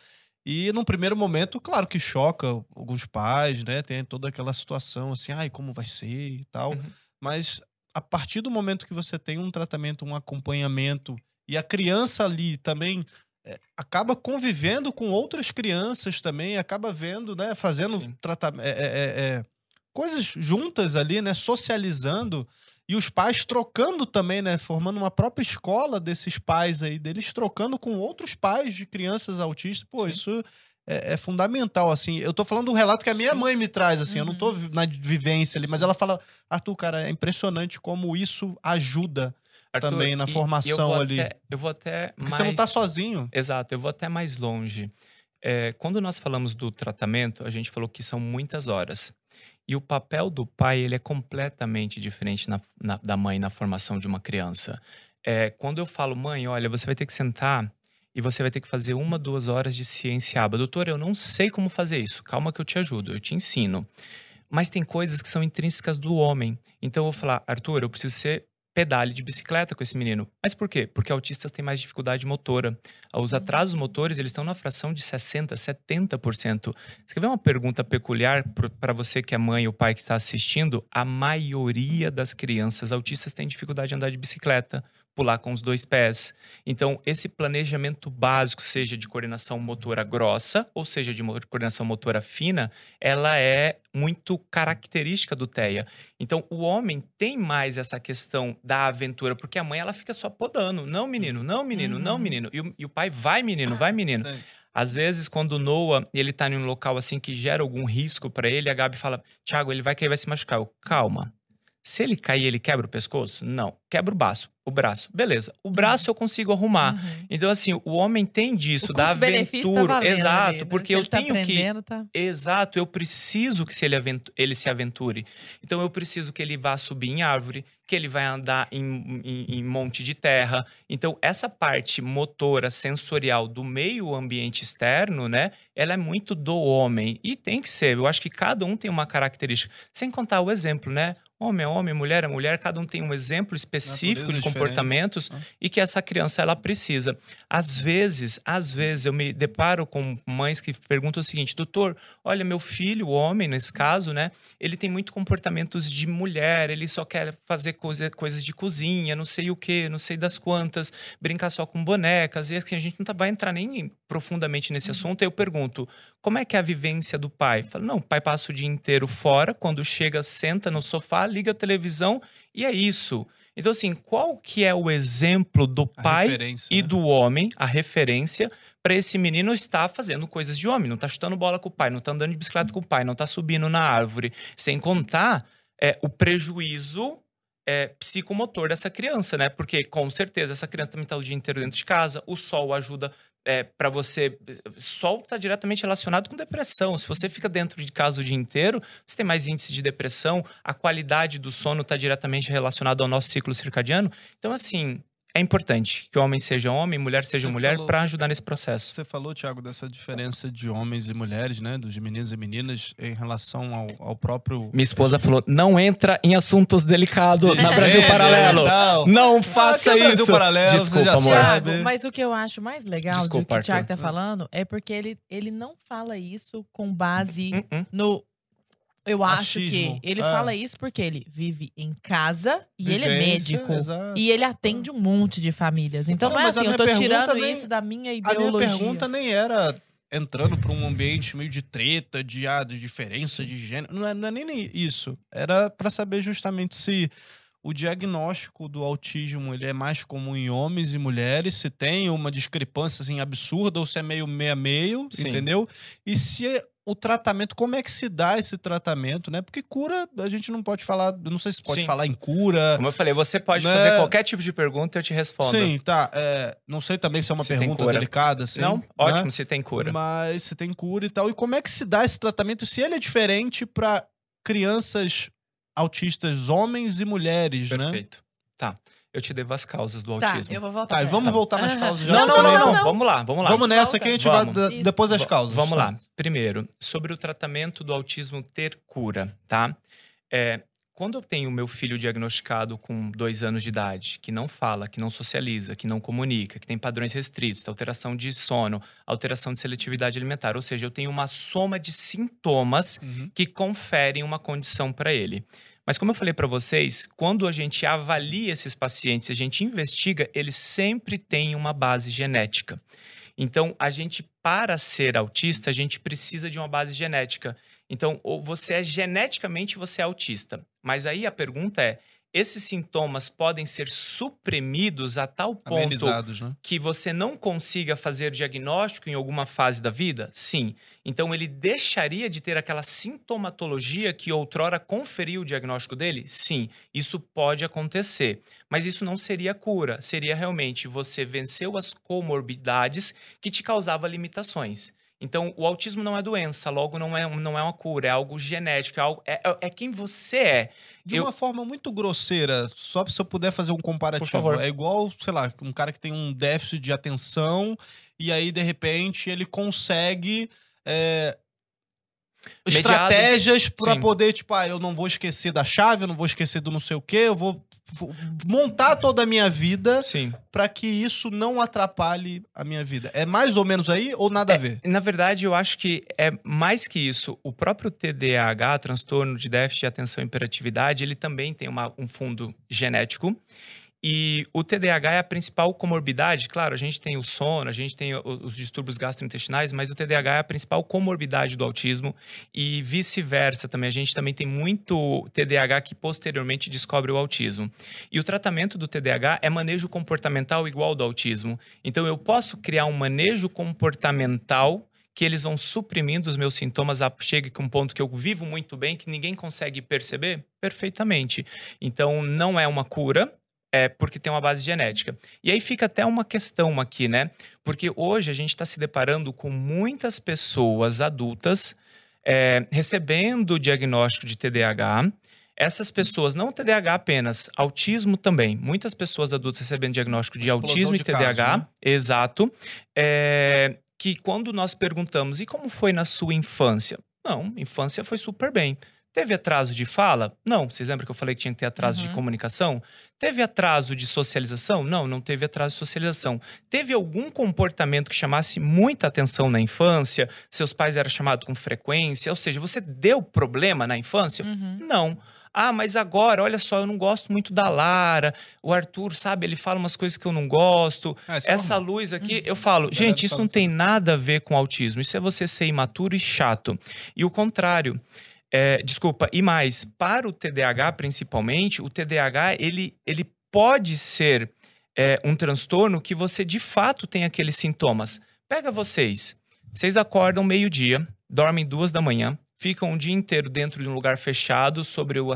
E num primeiro momento, claro que choca alguns pais, né? Tem toda aquela situação assim, ai, como vai ser e tal. Uhum. Mas a partir do momento que você tem um tratamento, um acompanhamento, e a criança ali também acaba convivendo com outras crianças também, acaba vendo, né, fazendo tratamento, é, é, é, é, coisas juntas ali, né, socializando e os pais trocando também, né, formando uma própria escola desses pais aí deles trocando com outros pais de crianças autistas. Pô, Sim. isso é, é, fundamental, assim. Eu tô falando do relato que a minha Sim. mãe me traz, assim. Uhum. Eu não tô uhum. na vivência ali, mas ela fala, Arthur, cara, é impressionante como isso ajuda Arthur, também na formação eu ali. Até, eu vou até Porque mais... você não tá sozinho. Exato, eu vou até mais longe. É, quando nós falamos do tratamento, a gente falou que são muitas horas. E o papel do pai ele é completamente diferente na, na, da mãe na formação de uma criança. É, quando eu falo, mãe, olha, você vai ter que sentar e você vai ter que fazer uma, duas horas de ciência aba. Doutor, eu não sei como fazer isso. Calma que eu te ajudo, eu te ensino. Mas tem coisas que são intrínsecas do homem. Então eu vou falar, Arthur, eu preciso ser pedale de bicicleta com esse menino. Mas por quê? Porque autistas têm mais dificuldade motora. Os uhum. atrasos motores, eles estão na fração de 60%, 70%. Você quer ver uma pergunta peculiar para você que é mãe ou pai que está assistindo? A maioria das crianças autistas tem dificuldade de andar de bicicleta pular com os dois pés. Então, esse planejamento básico, seja de coordenação motora grossa, ou seja de coordenação motora fina, ela é muito característica do TEA. Então, o homem tem mais essa questão da aventura, porque a mãe ela fica só podando. Não, menino, não, menino, uhum. não, menino. E o, e o, pai vai, menino, vai, menino. Sim. Às vezes, quando o Noah ele tá em um local assim que gera algum risco para ele, a Gabi fala: Tiago, ele vai cair, vai se machucar. Eu, calma Se ele cair, ele quebra o pescoço? Não. Quebra o braço. O braço. Beleza. O braço eu consigo arrumar. Uhum. Então, assim, o homem tem disso, da tá aventura. Tá Exato, ali, né? porque eu tá tenho que. Tá... Exato, eu preciso que se ele, aventu... ele se aventure. Então, eu preciso que ele vá subir em árvore, que ele vai andar em, em, em, monte de terra. Então, essa parte motora, sensorial do meio ambiente externo, né? Ela é muito do homem. E tem que ser. Eu acho que cada um tem uma característica. Sem contar o exemplo, né? Homem é homem, mulher é mulher, cada um tem um exemplo específico de comportamentos ah. e que essa criança ela precisa. Às vezes, às vezes eu me deparo com mães que perguntam o seguinte: "Doutor, olha, meu filho, o homem nesse caso, né? Ele tem muito comportamentos de mulher, ele só quer fazer coisa, coisas de cozinha, não sei o que, não sei das quantas, brincar só com bonecas". E assim, a gente não tá, vai entrar nem profundamente nesse uhum. assunto. Eu pergunto: "Como é que é a vivência do pai?". Falo: "Não, o pai passa o dia inteiro fora, quando chega, senta no sofá, liga a televisão e é isso. Então, assim, qual que é o exemplo do pai e né? do homem, a referência, para esse menino estar fazendo coisas de homem? Não está chutando bola com o pai, não está andando de bicicleta com o pai, não está subindo na árvore. Sem contar é, o prejuízo é, psicomotor dessa criança, né? Porque com certeza essa criança também está o dia inteiro dentro de casa, o sol ajuda é, para você. Sol está diretamente relacionado com depressão. Se você fica dentro de casa o dia inteiro, você tem mais índice de depressão. A qualidade do sono está diretamente relacionado ao nosso ciclo circadiano. Então, assim, é importante que o homem seja homem, mulher seja você mulher, para ajudar nesse processo. Você falou, Tiago, dessa diferença de homens e mulheres, né? Dos meninos e meninas em relação ao, ao próprio. Minha esposa falou: não entra em assuntos delicados na Brasil Paralelo. Não faça ah, isso. Paralelo, Desculpa, amor. Thiago, mas o que eu acho mais legal Desculpa, do que o Thiago tá falando é porque ele, ele não fala isso com base uh -uh. no eu acho que ele é. fala isso porque ele vive em casa e Vivência, ele é médico. Exato. E ele atende um monte de famílias. Então não, não é assim, eu tô tirando nem, isso da minha ideologia. A minha pergunta nem era entrando para um ambiente meio de treta, de, ah, de diferença de gênero. Não é, não é nem isso. Era para saber justamente se o diagnóstico do autismo ele é mais comum em homens e mulheres, se tem uma discrepância assim, absurda ou se é meio meio a meio, entendeu? E se o tratamento, como é que se dá esse tratamento, né? Porque cura, a gente não pode falar, não sei se pode Sim. falar em cura. Como eu falei, você pode né? fazer qualquer tipo de pergunta e eu te respondo. Sim, tá. É, não sei também se é uma se pergunta delicada, assim. Não, né? ótimo, se tem cura. Mas se tem cura e tal. E como é que se dá esse tratamento? Se ele é diferente para crianças autistas, homens e mulheres, Perfeito. né? Perfeito. Tá eu te devo as causas do tá, autismo. eu vou voltar. Tá, e vamos tá. voltar nas causas já. Não, não, não, não, não, Vamos lá, vamos lá. Vamos nessa que a gente vamos. vai depois das causas. Vamos lá. Primeiro, sobre o tratamento do autismo ter cura, tá? É, quando eu tenho meu filho diagnosticado com dois anos de idade, que não fala, que não socializa, que não comunica, que tem padrões restritos, alteração de sono, alteração de seletividade alimentar, ou seja, eu tenho uma soma de sintomas uhum. que conferem uma condição para ele. Mas como eu falei para vocês, quando a gente avalia esses pacientes, a gente investiga, eles sempre têm uma base genética. Então, a gente para ser autista, a gente precisa de uma base genética. Então, ou você é geneticamente você é autista. Mas aí a pergunta é: esses sintomas podem ser suprimidos a tal ponto né? que você não consiga fazer diagnóstico em alguma fase da vida? Sim. Então ele deixaria de ter aquela sintomatologia que outrora conferiu o diagnóstico dele? Sim. Isso pode acontecer. Mas isso não seria cura. Seria realmente você venceu as comorbidades que te causavam limitações. Então, o autismo não é doença, logo não é, não é uma cura, é algo genético, é, algo, é, é, é quem você é. De eu... uma forma muito grosseira, só se eu puder fazer um comparativo. É igual, sei lá, um cara que tem um déficit de atenção e aí, de repente, ele consegue. É, estratégias para poder, tipo, ah, eu não vou esquecer da chave, eu não vou esquecer do não sei o quê, eu vou montar toda a minha vida para que isso não atrapalhe a minha vida. É mais ou menos aí ou nada é, a ver? Na verdade, eu acho que é mais que isso. O próprio TDAH, transtorno de déficit de atenção e hiperatividade, ele também tem uma, um fundo genético. E o TDAH é a principal comorbidade. Claro, a gente tem o sono, a gente tem os distúrbios gastrointestinais, mas o TDAH é a principal comorbidade do autismo e vice-versa também. A gente também tem muito TDAH que posteriormente descobre o autismo. E o tratamento do TDAH é manejo comportamental igual ao do autismo. Então eu posso criar um manejo comportamental que eles vão suprimindo os meus sintomas, chega com um ponto que eu vivo muito bem, que ninguém consegue perceber? Perfeitamente. Então, não é uma cura, é porque tem uma base genética. E aí fica até uma questão aqui, né? Porque hoje a gente está se deparando com muitas pessoas adultas é, recebendo o diagnóstico de TDAH. Essas pessoas, não TDAH apenas, autismo também. Muitas pessoas adultas recebendo diagnóstico de autismo de e TDAH. Casos, né? Exato. É, que quando nós perguntamos, e como foi na sua infância? Não, infância foi super bem. Teve atraso de fala? Não. Vocês lembram que eu falei que tinha que ter atraso uhum. de comunicação? Teve atraso de socialização? Não, não teve atraso de socialização. Teve algum comportamento que chamasse muita atenção na infância? Seus pais eram chamados com frequência? Ou seja, você deu problema na infância? Uhum. Não. Ah, mas agora, olha só, eu não gosto muito da Lara. O Arthur, sabe, ele fala umas coisas que eu não gosto. Ah, é Essa luz aqui, uhum. eu falo, gente, isso não tem nada a ver com autismo. Isso é você ser imaturo e chato. E o contrário. É, desculpa, e mais, para o TDAH principalmente, o TDAH ele, ele pode ser é, um transtorno que você de fato tem aqueles sintomas. Pega vocês, vocês acordam meio-dia, dormem duas da manhã, ficam o dia inteiro dentro de um lugar fechado sobre o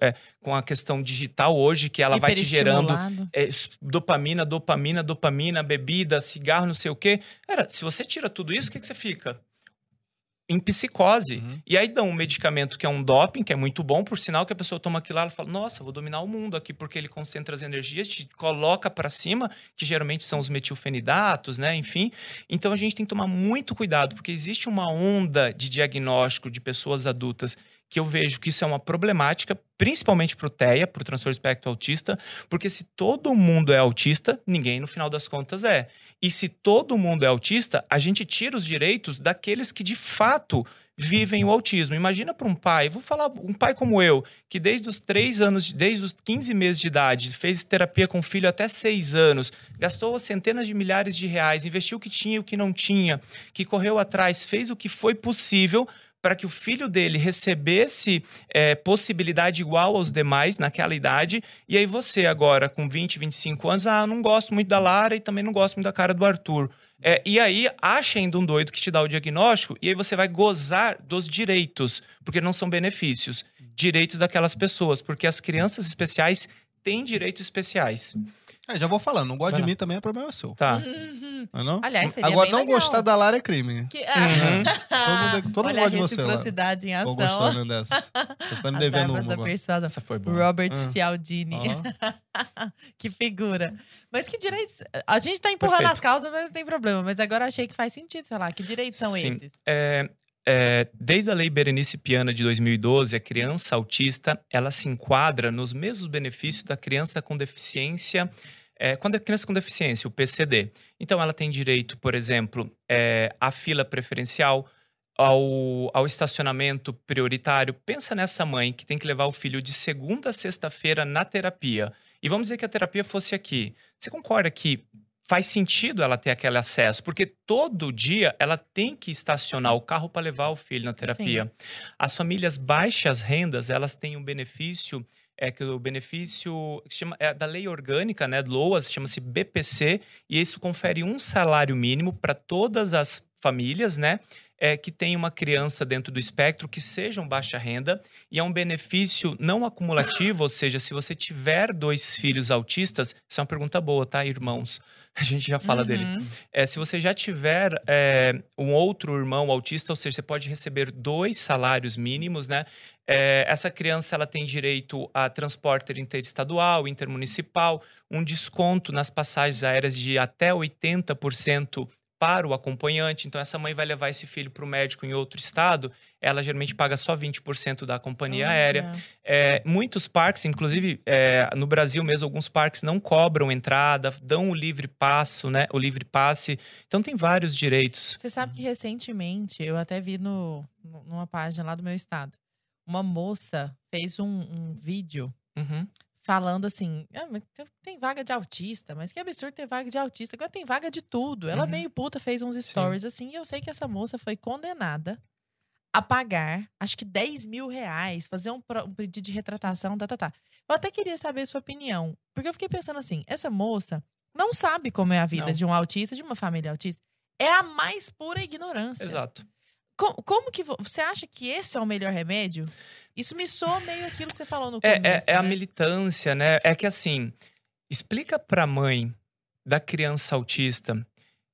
é, com a questão digital hoje que ela vai te gerando é, dopamina, dopamina, dopamina, bebida, cigarro, não sei o quê. Era, se você tira tudo isso, o que, que você fica? Em psicose. Uhum. E aí dão um medicamento que é um doping, que é muito bom, por sinal que a pessoa toma aquilo lá, ela fala: "Nossa, vou dominar o mundo aqui porque ele concentra as energias, te coloca para cima, que geralmente são os metilfenidatos, né, enfim. Então a gente tem que tomar muito cuidado, porque existe uma onda de diagnóstico de pessoas adultas que eu vejo que isso é uma problemática, principalmente para o TEA, para o transtorno espectro autista, porque se todo mundo é autista, ninguém no final das contas é. E se todo mundo é autista, a gente tira os direitos daqueles que de fato vivem o autismo. Imagina para um pai, vou falar um pai como eu, que desde os três anos, desde os 15 meses de idade, fez terapia com o filho até seis anos, gastou centenas de milhares de reais, investiu o que tinha e o que não tinha, que correu atrás, fez o que foi possível para que o filho dele recebesse é, possibilidade igual aos demais naquela idade. E aí você agora, com 20, 25 anos, ah, não gosto muito da Lara e também não gosto muito da cara do Arthur. É, e aí acha ainda um doido que te dá o diagnóstico e aí você vai gozar dos direitos, porque não são benefícios, direitos daquelas pessoas, porque as crianças especiais têm direitos especiais. É, já vou falando, não gosta de mim também é problema seu. Tá. Uhum. Não, é não? Aliás, seria Agora, não legal. gostar da Lara é crime. Que... Uhum. todo mundo, todo Olha mundo a gosta de você. reciprocidade em ação. Tô gostando dessa. Você tá me As devendo uma. da persuasão. Essa foi boa. Robert Ah. Cialdini. Ó. que figura. Mas que direitos. A gente tá empurrando Perfeito. as causas, mas não tem problema. Mas agora achei que faz sentido, sei lá. Que direitos são Sim. esses? É, é, desde a Lei Berenice Piana de 2012, a criança autista ela se enquadra nos mesmos benefícios da criança com deficiência, é, quando é criança com deficiência, o PCD. Então, ela tem direito, por exemplo, é, à fila preferencial, ao, ao estacionamento prioritário. Pensa nessa mãe que tem que levar o filho de segunda a sexta-feira na terapia. E vamos dizer que a terapia fosse aqui. Você concorda que faz sentido ela ter aquele acesso, porque todo dia ela tem que estacionar o carro para levar o filho na terapia. As famílias baixas rendas, elas têm um benefício é que o benefício chama, é da lei orgânica, né, LOAS, chama-se BPC, e isso confere um salário mínimo para todas as famílias, né, é, que tem uma criança dentro do espectro que sejam baixa renda e é um benefício não acumulativo, ou seja, se você tiver dois filhos autistas, isso é uma pergunta boa, tá, irmãos? A gente já fala Uhum. dele. É, se você já tiver é, um outro irmão autista, ou seja, você pode receber dois salários mínimos, né? É, essa criança ela tem direito a transporte interestadual, intermunicipal, um desconto nas passagens aéreas de até 80% para o acompanhante. Então, essa mãe vai levar esse filho para o médico em outro estado, ela geralmente paga só 20% da companhia aérea. Olha. É, muitos parques, inclusive é, no Brasil mesmo, alguns parques não cobram entrada, dão o livre passo, né? O livre passe. Então tem vários direitos. Você sabe que recentemente, eu até vi no- numa página lá do meu estado, uma moça fez um, um vídeo Uhum. Falando assim: "Ah, tem- vaga de autista, mas que absurdo ter vaga de autista. Agora tem vaga de tudo. Ela Uhum. meio puta fez uns stories assim, e eu sei que essa moça foi condenada a pagar, acho que 10 mil reais, fazer um, um pedido de retratação, tá, tá, tá. Eu até queria saber a sua opinião, porque eu fiquei pensando assim, essa moça não sabe como é a vida Não. de um autista, de uma família autista. é a mais pura ignorância. Exato. Como, como que vo- você acha que esse é o melhor remédio? Isso me soa meio aquilo que você falou no começo. É, é, é a né? militância, né? É que assim, explica pra mãe da criança autista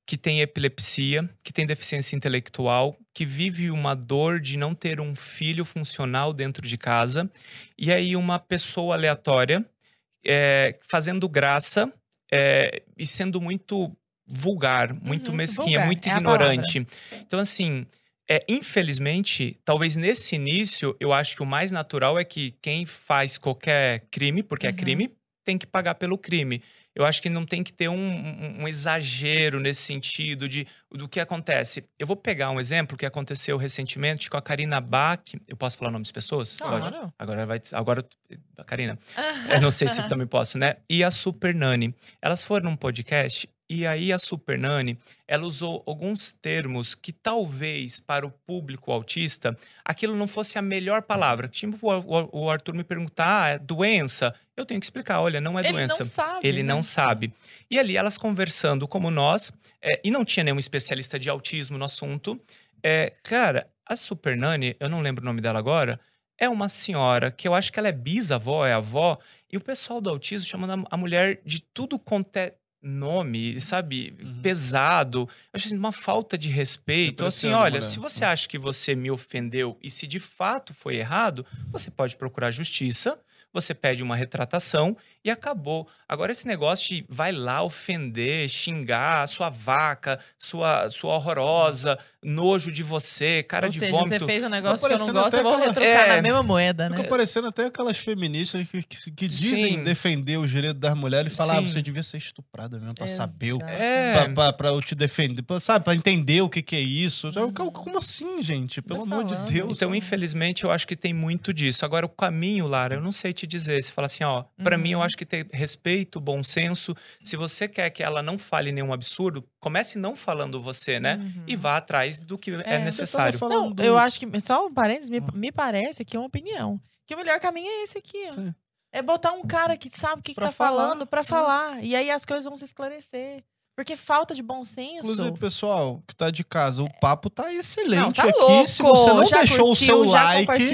que tem epilepsia, que tem deficiência intelectual, que vive uma dor de não ter um filho funcional dentro de casa, e aí uma pessoa aleatória é, fazendo graça é, e sendo muito vulgar, muito Uhum, mesquinha, vulgar, muito é a ignorante. Então, assim, é, infelizmente, talvez nesse início, eu acho que o mais natural é que quem faz qualquer crime, porque é Uhum. crime, tem que pagar pelo crime. Eu acho que não tem que ter um, um- um exagero nesse sentido de do que acontece. Eu vou pegar um exemplo que aconteceu recentemente com a Karina Bach. Eu posso falar nomes de pessoas? Claro. Pode? Agora vai. Agora, Karina. Eu não sei se também posso, né? E a Super Nani. Elas foram num podcast e aí a Super Nani, ela usou alguns termos que talvez para o público autista aquilo não fosse a melhor palavra. Tipo o, Arthur me perguntar, ah, é doença? Eu tenho que explicar, olha, não é Ele doença. não sabe. Ele né? não sabe. E ali elas conversando como nós, é, e não tinha nenhum especialista de autismo no assunto. É, cara, a Super Nani, eu não lembro o nome dela agora, é uma senhora que eu acho que ela é bisavó, é avó, e o pessoal do autismo chamando a mulher de tudo quanto é nome, sabe, Uhum. pesado. Eu acho assim, uma falta de respeito. Assim, olha, mulher. se você acha que você me ofendeu e se de fato foi errado, você pode procurar justiça, você pede uma retratação e acabou. Agora, esse negócio de vai lá ofender, xingar, sua vaca, sua, sua horrorosa, nojo de você, cara Ou de seja, vômito. você fez um negócio que eu não gosto, eu vou aquela- retrucar É. na mesma moeda, né? Fica parecendo até aquelas feministas que, que, que dizem Sim. defender os direitos das mulheres e falar, ah, você devia ser estuprada mesmo, pra saber o Exato. É. Pra, pra, pra eu te defender, pra, sabe? Pra entender o que, que é isso. Uhum. Como assim, gente? Pelo Tá amor de. Deus. Então, infelizmente, eu acho que tem muito disso. Agora, o caminho, Lara, eu não sei te dizer. Você fala assim, ó, pra mim, eu Uhum. Acho que tem respeito, bom senso. Se você quer que ela não fale nenhum absurdo, comece não falando você, né? Uhum. E vá atrás do que é, É. Necessário. Não, do- eu acho que. Só um parênteses, me, Ah. me parece que é uma opinião. Que o melhor caminho é esse aqui, ó. Sim. É botar um cara que sabe o que, que tá falar. falando pra falar. E aí as coisas vão se esclarecer. Porque falta de bom senso. Inclusive, pessoal que tá de casa, o papo tá excelente não, tá aqui. louco. Se você não já deixou curtiu, o seu like.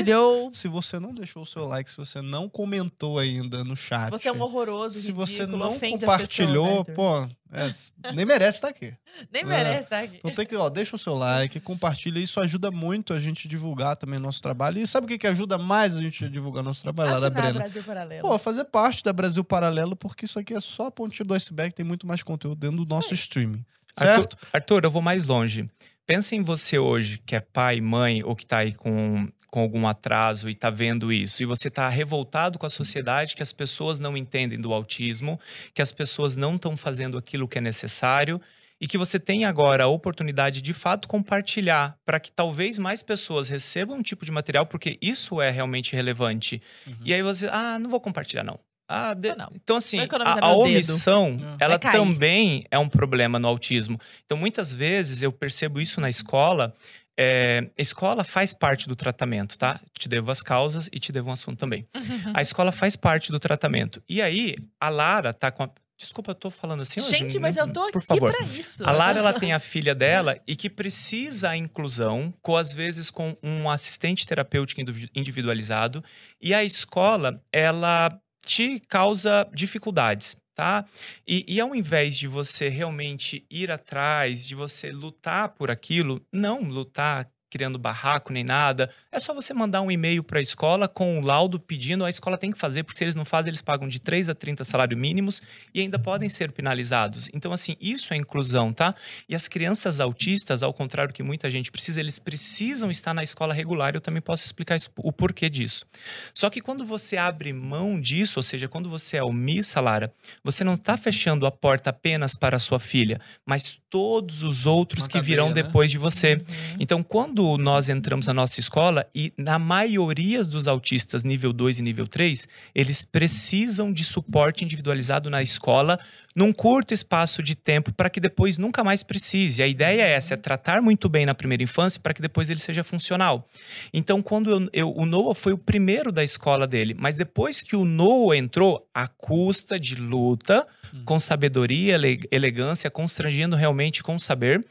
Se você não deixou o seu like, se você não comentou ainda no chat. Você é um horroroso, Se você ridículo, não ofende compartilhou, as pessoas. pô, é, nem merece estar aqui. Arthur. Nem é. merece estar aqui. Então tem que, ó, deixa o seu like, compartilha. Isso ajuda muito a gente divulgar também nosso trabalho. E sabe o que, que ajuda mais a gente a divulgar nosso trabalho, Assinar Brena? Brasil Paralelo. Pô, fazer parte da Brasil Paralelo, porque isso aqui é só a pontinha do iceberg, tem muito mais conteúdo dentro do Isso nosso streaming. Arthur, Certo? Arthur, eu vou mais longe. Pensa em você hoje, que é pai, mãe, ou que tá aí com, com algum atraso e tá vendo isso. E você tá revoltado com a sociedade, que as pessoas não entendem do autismo, que as pessoas não estão fazendo aquilo que é necessário. E que você tem agora a oportunidade de fato compartilhar para que talvez mais pessoas recebam um tipo de material, porque isso é realmente relevante. Uhum. E aí você, ah, não vou compartilhar, não. Ah, de- Não, não. Então, assim, a, a dedo. omissão, Não. ela também é um problema no autismo. Então, muitas vezes eu percebo isso na escola. É, a escola faz parte do tratamento, tá? Te devo as causas e te devo um assunto também. A escola faz parte do tratamento. E aí, a Lara tá com a. Desculpa, eu tô falando assim hoje, Gente, mas eu tô aqui favor. pra isso. A Lara ela tem a filha dela e que precisa a inclusão, com às vezes com um assistente terapêutico indivi- individualizado, e a escola ela te causa dificuldades, tá? E, e ao invés de você realmente ir atrás, de você lutar por aquilo, não lutar criando barraco nem nada, é só você mandar um e-mail para a escola com o laudo pedindo, a escola tem que fazer, porque se eles não fazem, eles pagam de 3 a 30 salários mínimos e ainda podem ser penalizados. Então, assim, isso é inclusão, tá? E as crianças autistas, ao contrário que muita gente precisa, eles precisam estar na escola regular. Eu também posso explicar o porquê disso. Só que quando você abre mão disso, ou seja, quando você é omissa, Lara, você não está fechando a porta apenas para a sua filha, mas todos os outros Uma que virão cadeia, né? depois de você. Uhum. Então, quando quando nós entramos na nossa escola, e na maioria dos autistas nível 2 e nível 3, eles precisam de suporte individualizado na escola num curto espaço de tempo para que depois nunca mais precise. A ideia é essa, é tratar muito bem na primeira infância para que depois ele seja funcional. Então, quando eu, eu, o Noah foi o primeiro da escola dele, mas depois que o Noah entrou, a custa de luta, hum. com sabedoria, elegância, constrangendo realmente com saber,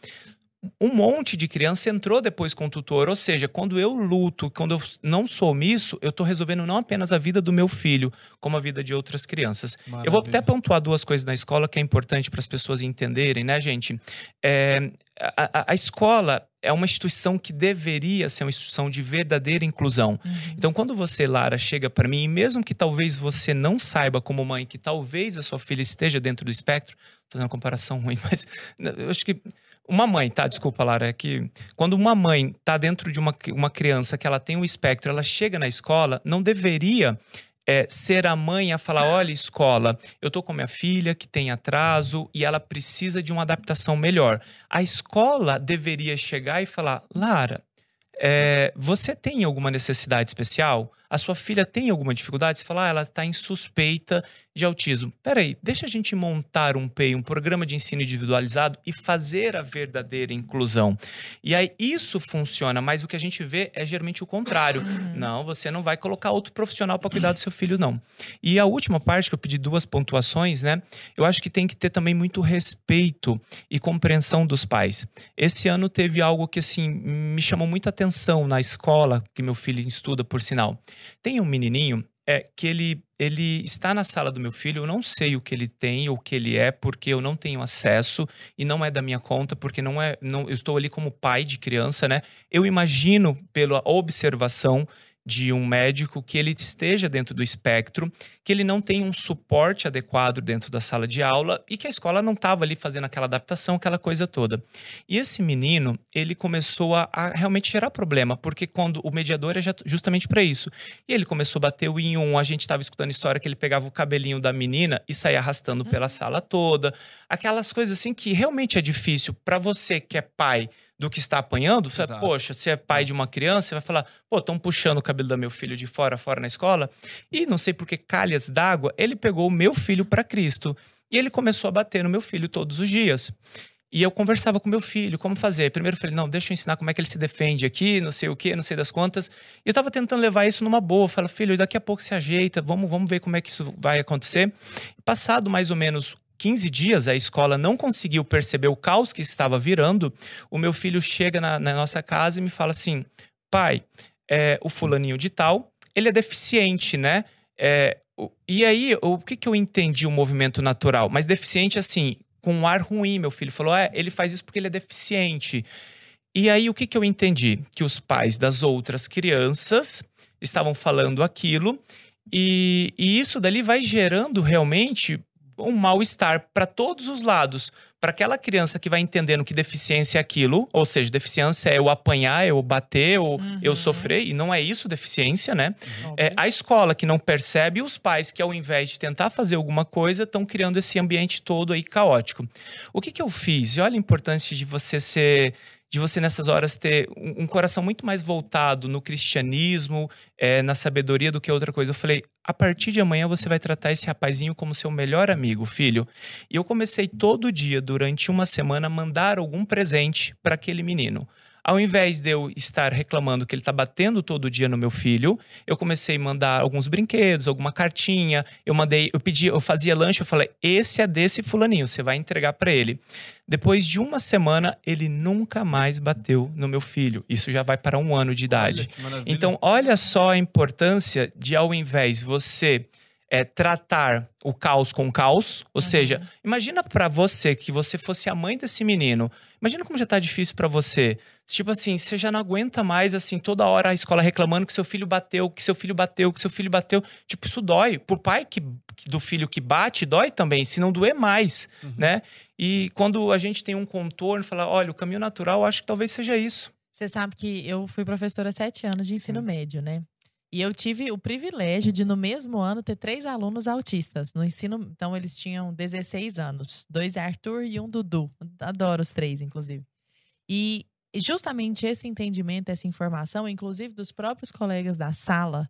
um monte de criança entrou depois com o tutor. Ou seja, quando eu luto, quando eu não sou omisso, eu estou resolvendo não apenas a vida do meu filho, como a vida de outras crianças. Maravilha. Eu vou até pontuar duas coisas na escola que é importante para as pessoas entenderem, né, gente? É, a, a, escola é uma instituição que deveria ser uma instituição de verdadeira inclusão. Uhum. Então, quando você, Lara, chega para mim, e mesmo que talvez você não saiba como mãe que talvez a sua filha esteja dentro do espectro, fazendo uma comparação ruim, mas eu acho que uma mãe, tá? Desculpa, Lara, é que quando uma mãe tá dentro de uma, uma criança que ela tem o um espectro, ela chega na escola, não deveria é, ser a mãe a falar: olha, escola, eu tô com minha filha que tem atraso e ela precisa de uma adaptação melhor. A escola deveria chegar e falar: Lara, é, você tem alguma necessidade especial? A sua filha tem alguma dificuldade? Você fala, ah, ela está em suspeita de autismo. Peraí, deixa a gente montar um PEI, um programa de ensino individualizado e fazer a verdadeira inclusão. E aí isso funciona, mas o que a gente vê é geralmente o contrário. Uhum. Não, você não vai colocar outro profissional para cuidar do seu filho, não. E a última parte, que eu pedi duas pontuações, né? Eu acho que tem que ter também muito respeito e compreensão dos pais. Esse ano teve algo que, assim, me chamou muita atenção na escola, que meu filho estuda, por sinal. Tem um menininho é que ele, ele está na sala do meu filho, eu não sei o que ele tem ou o que ele é, porque eu não tenho acesso e não é da minha conta, porque não é. Não, eu estou ali como pai de criança, né? Eu imagino, pela observação, de um médico que ele esteja dentro do espectro, que ele não tem um suporte adequado dentro da sala de aula e que a escola não estava ali fazendo aquela adaptação, aquela coisa toda. E esse menino, ele começou a, a realmente gerar problema, porque quando o mediador é justamente para isso. E ele começou a bater o em um, a gente estava escutando história que ele pegava o cabelinho da menina e saía arrastando pela uhum. sala toda. Aquelas coisas assim que realmente é difícil para você que é pai do que está apanhando, você, poxa, se é pai de uma criança, você vai falar, pô, estão puxando o cabelo do meu filho de fora, fora na escola. E não sei por que calhas d'água, ele pegou o meu filho para Cristo. E ele começou a bater no meu filho todos os dias. E eu conversava com meu filho, como fazer. Primeiro eu falei, não, deixa eu ensinar como é que ele se defende aqui, não sei o quê, não sei das quantas. E eu tava tentando levar isso numa boa. Falei, filho, daqui a pouco se ajeita, vamos, vamos ver como é que isso vai acontecer. Passado mais ou menos 15 dias a escola não conseguiu perceber o caos que estava virando, o meu filho chega na, na nossa casa e me fala assim: pai, é, o fulaninho de tal, ele é deficiente, né? É, e aí, o que, que eu entendi o movimento natural? Mas deficiente, assim, com um ar ruim, meu filho falou: é, ele faz isso porque ele é deficiente. E aí, o que, que eu entendi? Que os pais das outras crianças estavam falando aquilo, e, e isso dali vai gerando realmente um mal-estar para todos os lados. Para aquela criança que vai entendendo que deficiência é aquilo, ou seja, deficiência é eu apanhar, eu bater, ou uhum. eu sofrer, e não é isso deficiência, né? Uhum. É, a escola que não percebe, e os pais que, ao invés de tentar fazer alguma coisa, estão criando esse ambiente todo aí caótico. O que, que eu fiz? E olha a importância de você ser de você nessas horas ter um, coração muito mais voltado no cristianismo, é, na sabedoria do que outra coisa. Eu falei, a partir de amanhã você vai tratar esse rapazinho como seu melhor amigo, filho. E eu comecei todo dia, durante uma semana, a mandar algum presente para aquele menino. Ao invés de eu estar reclamando que ele está batendo todo dia no meu filho, eu comecei a mandar alguns brinquedos, alguma cartinha. Eu mandei, eu pedi, eu fazia lanche, eu falei: "Esse é desse fulaninho, você vai entregar para ele". Depois de uma semana, ele nunca mais bateu no meu filho. Isso já vai para um ano de idade. Olha, então, olha só a importância de, ao invés você é, tratar o caos com caos. Ou uhum. seja, imagina para você que você fosse a mãe desse menino. Imagina como já tá difícil para você. Tipo assim, você já não aguenta mais, assim, toda hora a escola reclamando que seu filho bateu, que seu filho bateu, que seu filho bateu. Tipo, isso dói. Por pai que, do filho que bate, dói também, se não doer mais, uhum. né? E quando a gente tem um contorno, fala, olha, o caminho natural, acho que talvez seja isso. Você sabe que eu fui professora há sete anos de ensino Sim. médio, né? E eu tive o privilégio de, no mesmo ano, ter três alunos autistas no ensino. Então, eles tinham 16 anos. Dois Arthur e um Dudu. Adoro os três, inclusive. E justamente esse entendimento, essa informação, inclusive dos próprios colegas da sala,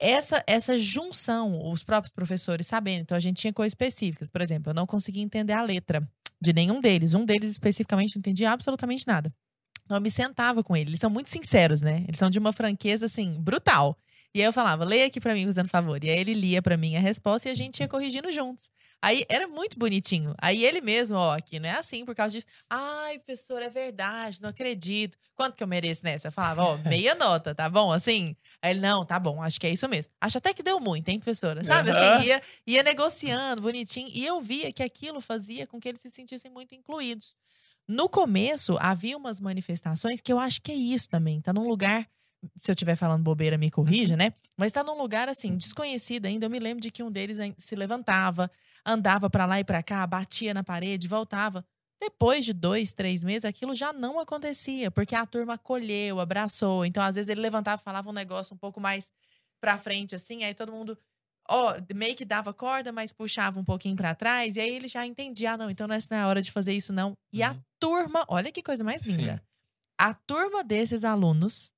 essa, essa junção, os próprios professores sabendo. Então, a gente tinha coisas específicas. Por exemplo, eu não conseguia entender a letra de nenhum deles. Um deles, especificamente, não entendia absolutamente nada. Então, eu me sentava com ele. Eles são muito sinceros, né? Eles são de uma franqueza, assim, brutal. E aí eu falava, leia aqui para mim, fazendo favor. E aí ele lia para mim a resposta e a gente ia corrigindo juntos. Aí era muito bonitinho. Aí ele mesmo, ó, aqui não é assim por causa disso. Ai, professor, é verdade, não acredito. Quanto que eu mereço nessa? Eu falava, ó, meia nota, tá bom? Assim. Aí ele, não, tá bom, acho que é isso mesmo. Acho até que deu muito, hein, professora? Sabe? Assim, ia, ia negociando, bonitinho. E eu via que aquilo fazia com que eles se sentissem muito incluídos. No começo, havia umas manifestações que eu acho que é isso também. Tá num lugar se eu estiver falando bobeira, me corrija, né? Mas está num lugar assim, desconhecido ainda. Eu me lembro de que um deles se levantava, andava para lá e para cá, batia na parede, voltava. Depois de dois, três meses, aquilo já não acontecia, porque a turma acolheu, abraçou. Então, às vezes, ele levantava falava um negócio um pouco mais pra frente, assim, aí todo mundo ó, meio que dava corda, mas puxava um pouquinho para trás, e aí ele já entendia, ah, não, então não é na hora de fazer isso, não. E uhum. a turma, olha que coisa mais linda. Sim. A turma desses alunos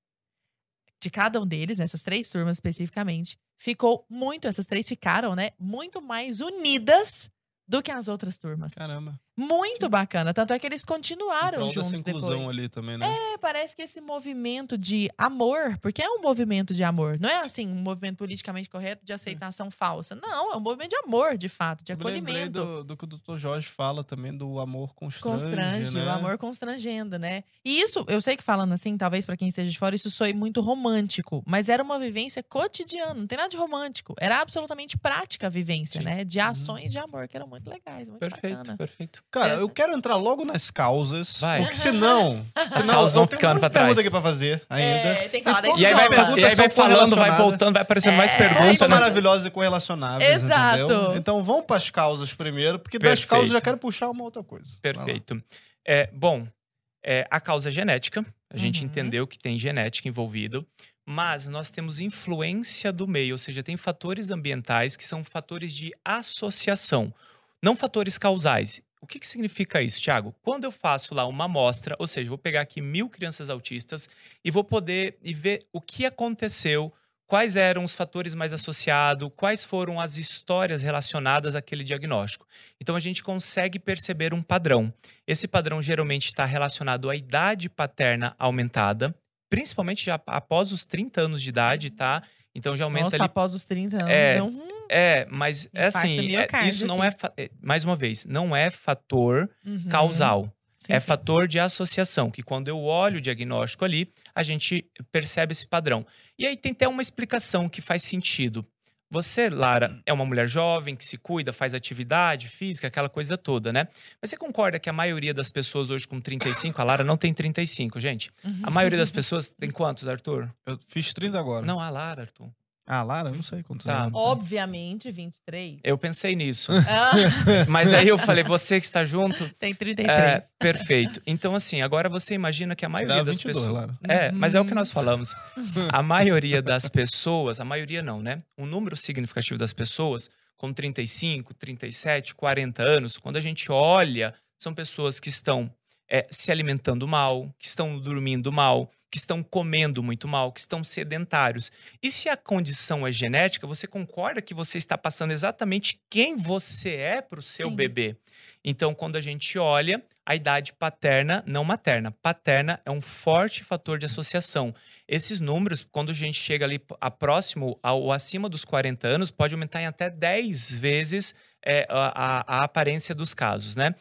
de cada um deles, essas três turmas especificamente, ficou muito, essas três ficaram, né, muito mais unidas do que as outras turmas. Caramba. Muito Sim. bacana. Tanto é que eles continuaram juntos depois. ali também, né? É, parece que esse movimento de amor, porque é um movimento de amor. Não é assim, um movimento politicamente correto de aceitação é. falsa. Não, é um movimento de amor, de fato, de Eu acolhimento. Do, do que o doutor Jorge fala também, do amor constrange. Constrange, né? o amor constrangendo, né? E isso, eu sei que falando assim, talvez para quem esteja de fora, isso soe muito romântico, mas era uma vivência cotidiana, não tem nada de romântico. Era absolutamente prática a vivência, Sim. né? De uhum. ações uhum. de amor, que eram muito legais, muito Perfeito, bacana. perfeito. Cara, eu quero entrar logo nas causas. Vai. Porque senão. As causas vão ficando pra trás. aqui pra fazer ainda. É, tem que falar da e aí, vai, e aí vai falando, vai voltando, vai aparecendo é, mais perguntas. São né? maravilhosas e correlacionáveis. Exato. Entendeu? Então vamos pras causas primeiro, porque Perfeito. das causas eu já quero puxar uma outra coisa. Perfeito. É, bom, é, a causa é genética. A gente uhum. entendeu que tem genética envolvido mas nós temos influência do meio, ou seja, tem fatores ambientais que são fatores de associação, não fatores causais. O que, que significa isso, Thiago? Quando eu faço lá uma amostra, ou seja, vou pegar aqui mil crianças autistas e vou poder e ver o que aconteceu, quais eram os fatores mais associados, quais foram as histórias relacionadas àquele diagnóstico. Então a gente consegue perceber um padrão. Esse padrão geralmente está relacionado à idade paterna aumentada, principalmente já após os 30 anos de idade, tá? Então já aumenta Nossa, ali... após os 30 anos, é, deu um é, mas é assim, é, isso não é, é, mais uma vez, não é fator uhum. causal. Sim, é sim. fator de associação, que quando eu olho o diagnóstico ali, a gente percebe esse padrão. E aí tem até uma explicação que faz sentido. Você, Lara, é uma mulher jovem que se cuida, faz atividade física, aquela coisa toda, né? Mas você concorda que a maioria das pessoas hoje com 35, a Lara não tem 35, gente. A maioria das pessoas tem quantos, Arthur? Eu fiz 30 agora. Não, a Lara, Arthur. Ah, Lara, eu não sei quantos tá. anos. Obviamente, 23. Eu pensei nisso. Ah. Mas aí eu falei, você que está junto. Tem 33. É, perfeito. Então, assim, agora você imagina que a maioria das 22, pessoas. Lara. É, uhum. mas é o que nós falamos. A maioria das pessoas, a maioria não, né? Um número significativo das pessoas com 35, 37, 40 anos, quando a gente olha, são pessoas que estão é, se alimentando mal, que estão dormindo mal, que estão comendo muito mal, que estão sedentários. E se a condição é genética, você concorda que você está passando exatamente quem você é para o seu Sim. bebê. Então, quando a gente olha, a idade paterna, não materna, paterna é um forte fator de associação. Esses números, quando a gente chega ali a próximo ou acima dos 40 anos, pode aumentar em até 10 vezes é, a, a, a aparência dos casos, né?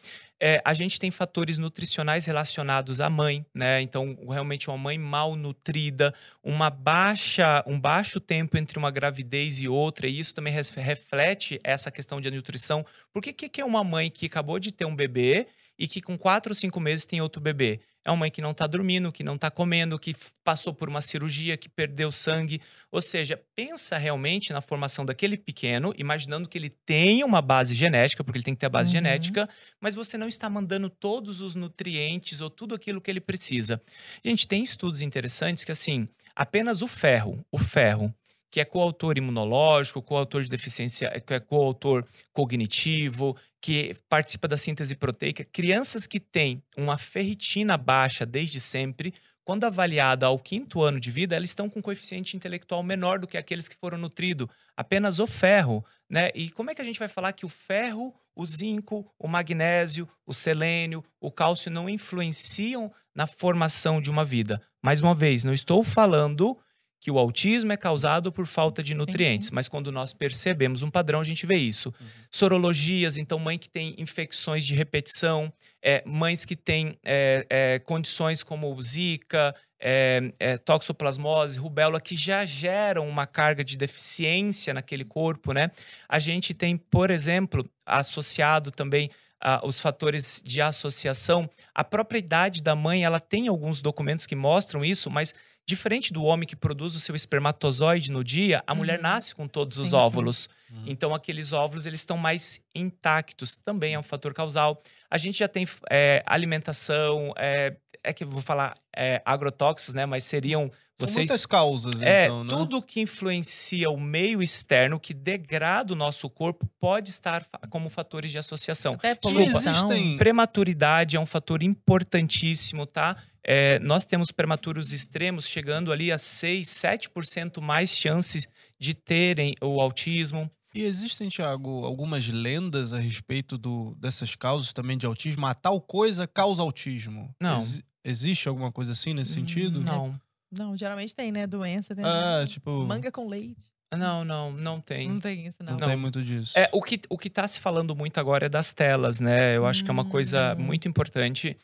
É, a gente tem fatores nutricionais relacionados à mãe, né? Então, realmente uma mãe mal nutrida, uma baixa, um baixo tempo entre uma gravidez e outra, e isso também reflete essa questão de nutrição. Por que, que é uma mãe que acabou de ter um bebê e que com quatro ou cinco meses tem outro bebê? É uma mãe que não está dormindo, que não está comendo, que passou por uma cirurgia, que perdeu sangue. Ou seja, pensa realmente na formação daquele pequeno, imaginando que ele tem uma base genética, porque ele tem que ter a base uhum. genética, mas você não está mandando todos os nutrientes ou tudo aquilo que ele precisa. Gente, tem estudos interessantes que, assim, apenas o ferro, o ferro, que é coautor imunológico, coautor de deficiência, que é coautor cognitivo, que participa da síntese proteica. Crianças que têm uma ferritina baixa desde sempre, quando avaliada ao quinto ano de vida, elas estão com um coeficiente intelectual menor do que aqueles que foram nutridos apenas o ferro, né? E como é que a gente vai falar que o ferro, o zinco, o magnésio, o selênio, o cálcio não influenciam na formação de uma vida? Mais uma vez, não estou falando que o autismo é causado por falta de nutrientes, sim, mas quando nós percebemos um padrão, a gente vê isso. Uhum. Sorologias, então, mãe que tem infecções de repetição, é, mães que têm é, é, condições como zika, é, é, toxoplasmose, rubéola, que já geram uma carga de deficiência naquele corpo, né? A gente tem, por exemplo, associado também uh, os fatores de associação, a própria idade da mãe, ela tem alguns documentos que mostram isso, mas Diferente do homem que produz o seu espermatozoide no dia, a uhum. mulher nasce com todos sim, os óvulos. Uhum. Então, aqueles óvulos eles estão mais intactos. Também é um fator causal. A gente já tem é, alimentação, é, é, que eu vou falar é, agrotóxicos, né? Mas seriam vocês. São muitas causas, é, então, né? Tudo que influencia o meio externo, que degrada o nosso corpo, pode estar como fatores de associação. Até poluição. Existem... Prematuridade é um fator importantíssimo, tá? É, nós temos prematuros extremos chegando ali a 6, 7% mais chances de terem o autismo. E existem, Tiago, algumas lendas a respeito do, dessas causas também de autismo? A tal coisa causa autismo? Não. Ex existe alguma coisa assim nesse sentido? Não. Não, geralmente tem, né? Doença, tem. Ah, tipo. Manga com leite. Não, não, não tem. Não tem isso, não. Não, não. tem muito disso. É, o que, o que tá se falando muito agora é das telas, né? Eu acho hum. que é uma coisa hum. muito importante.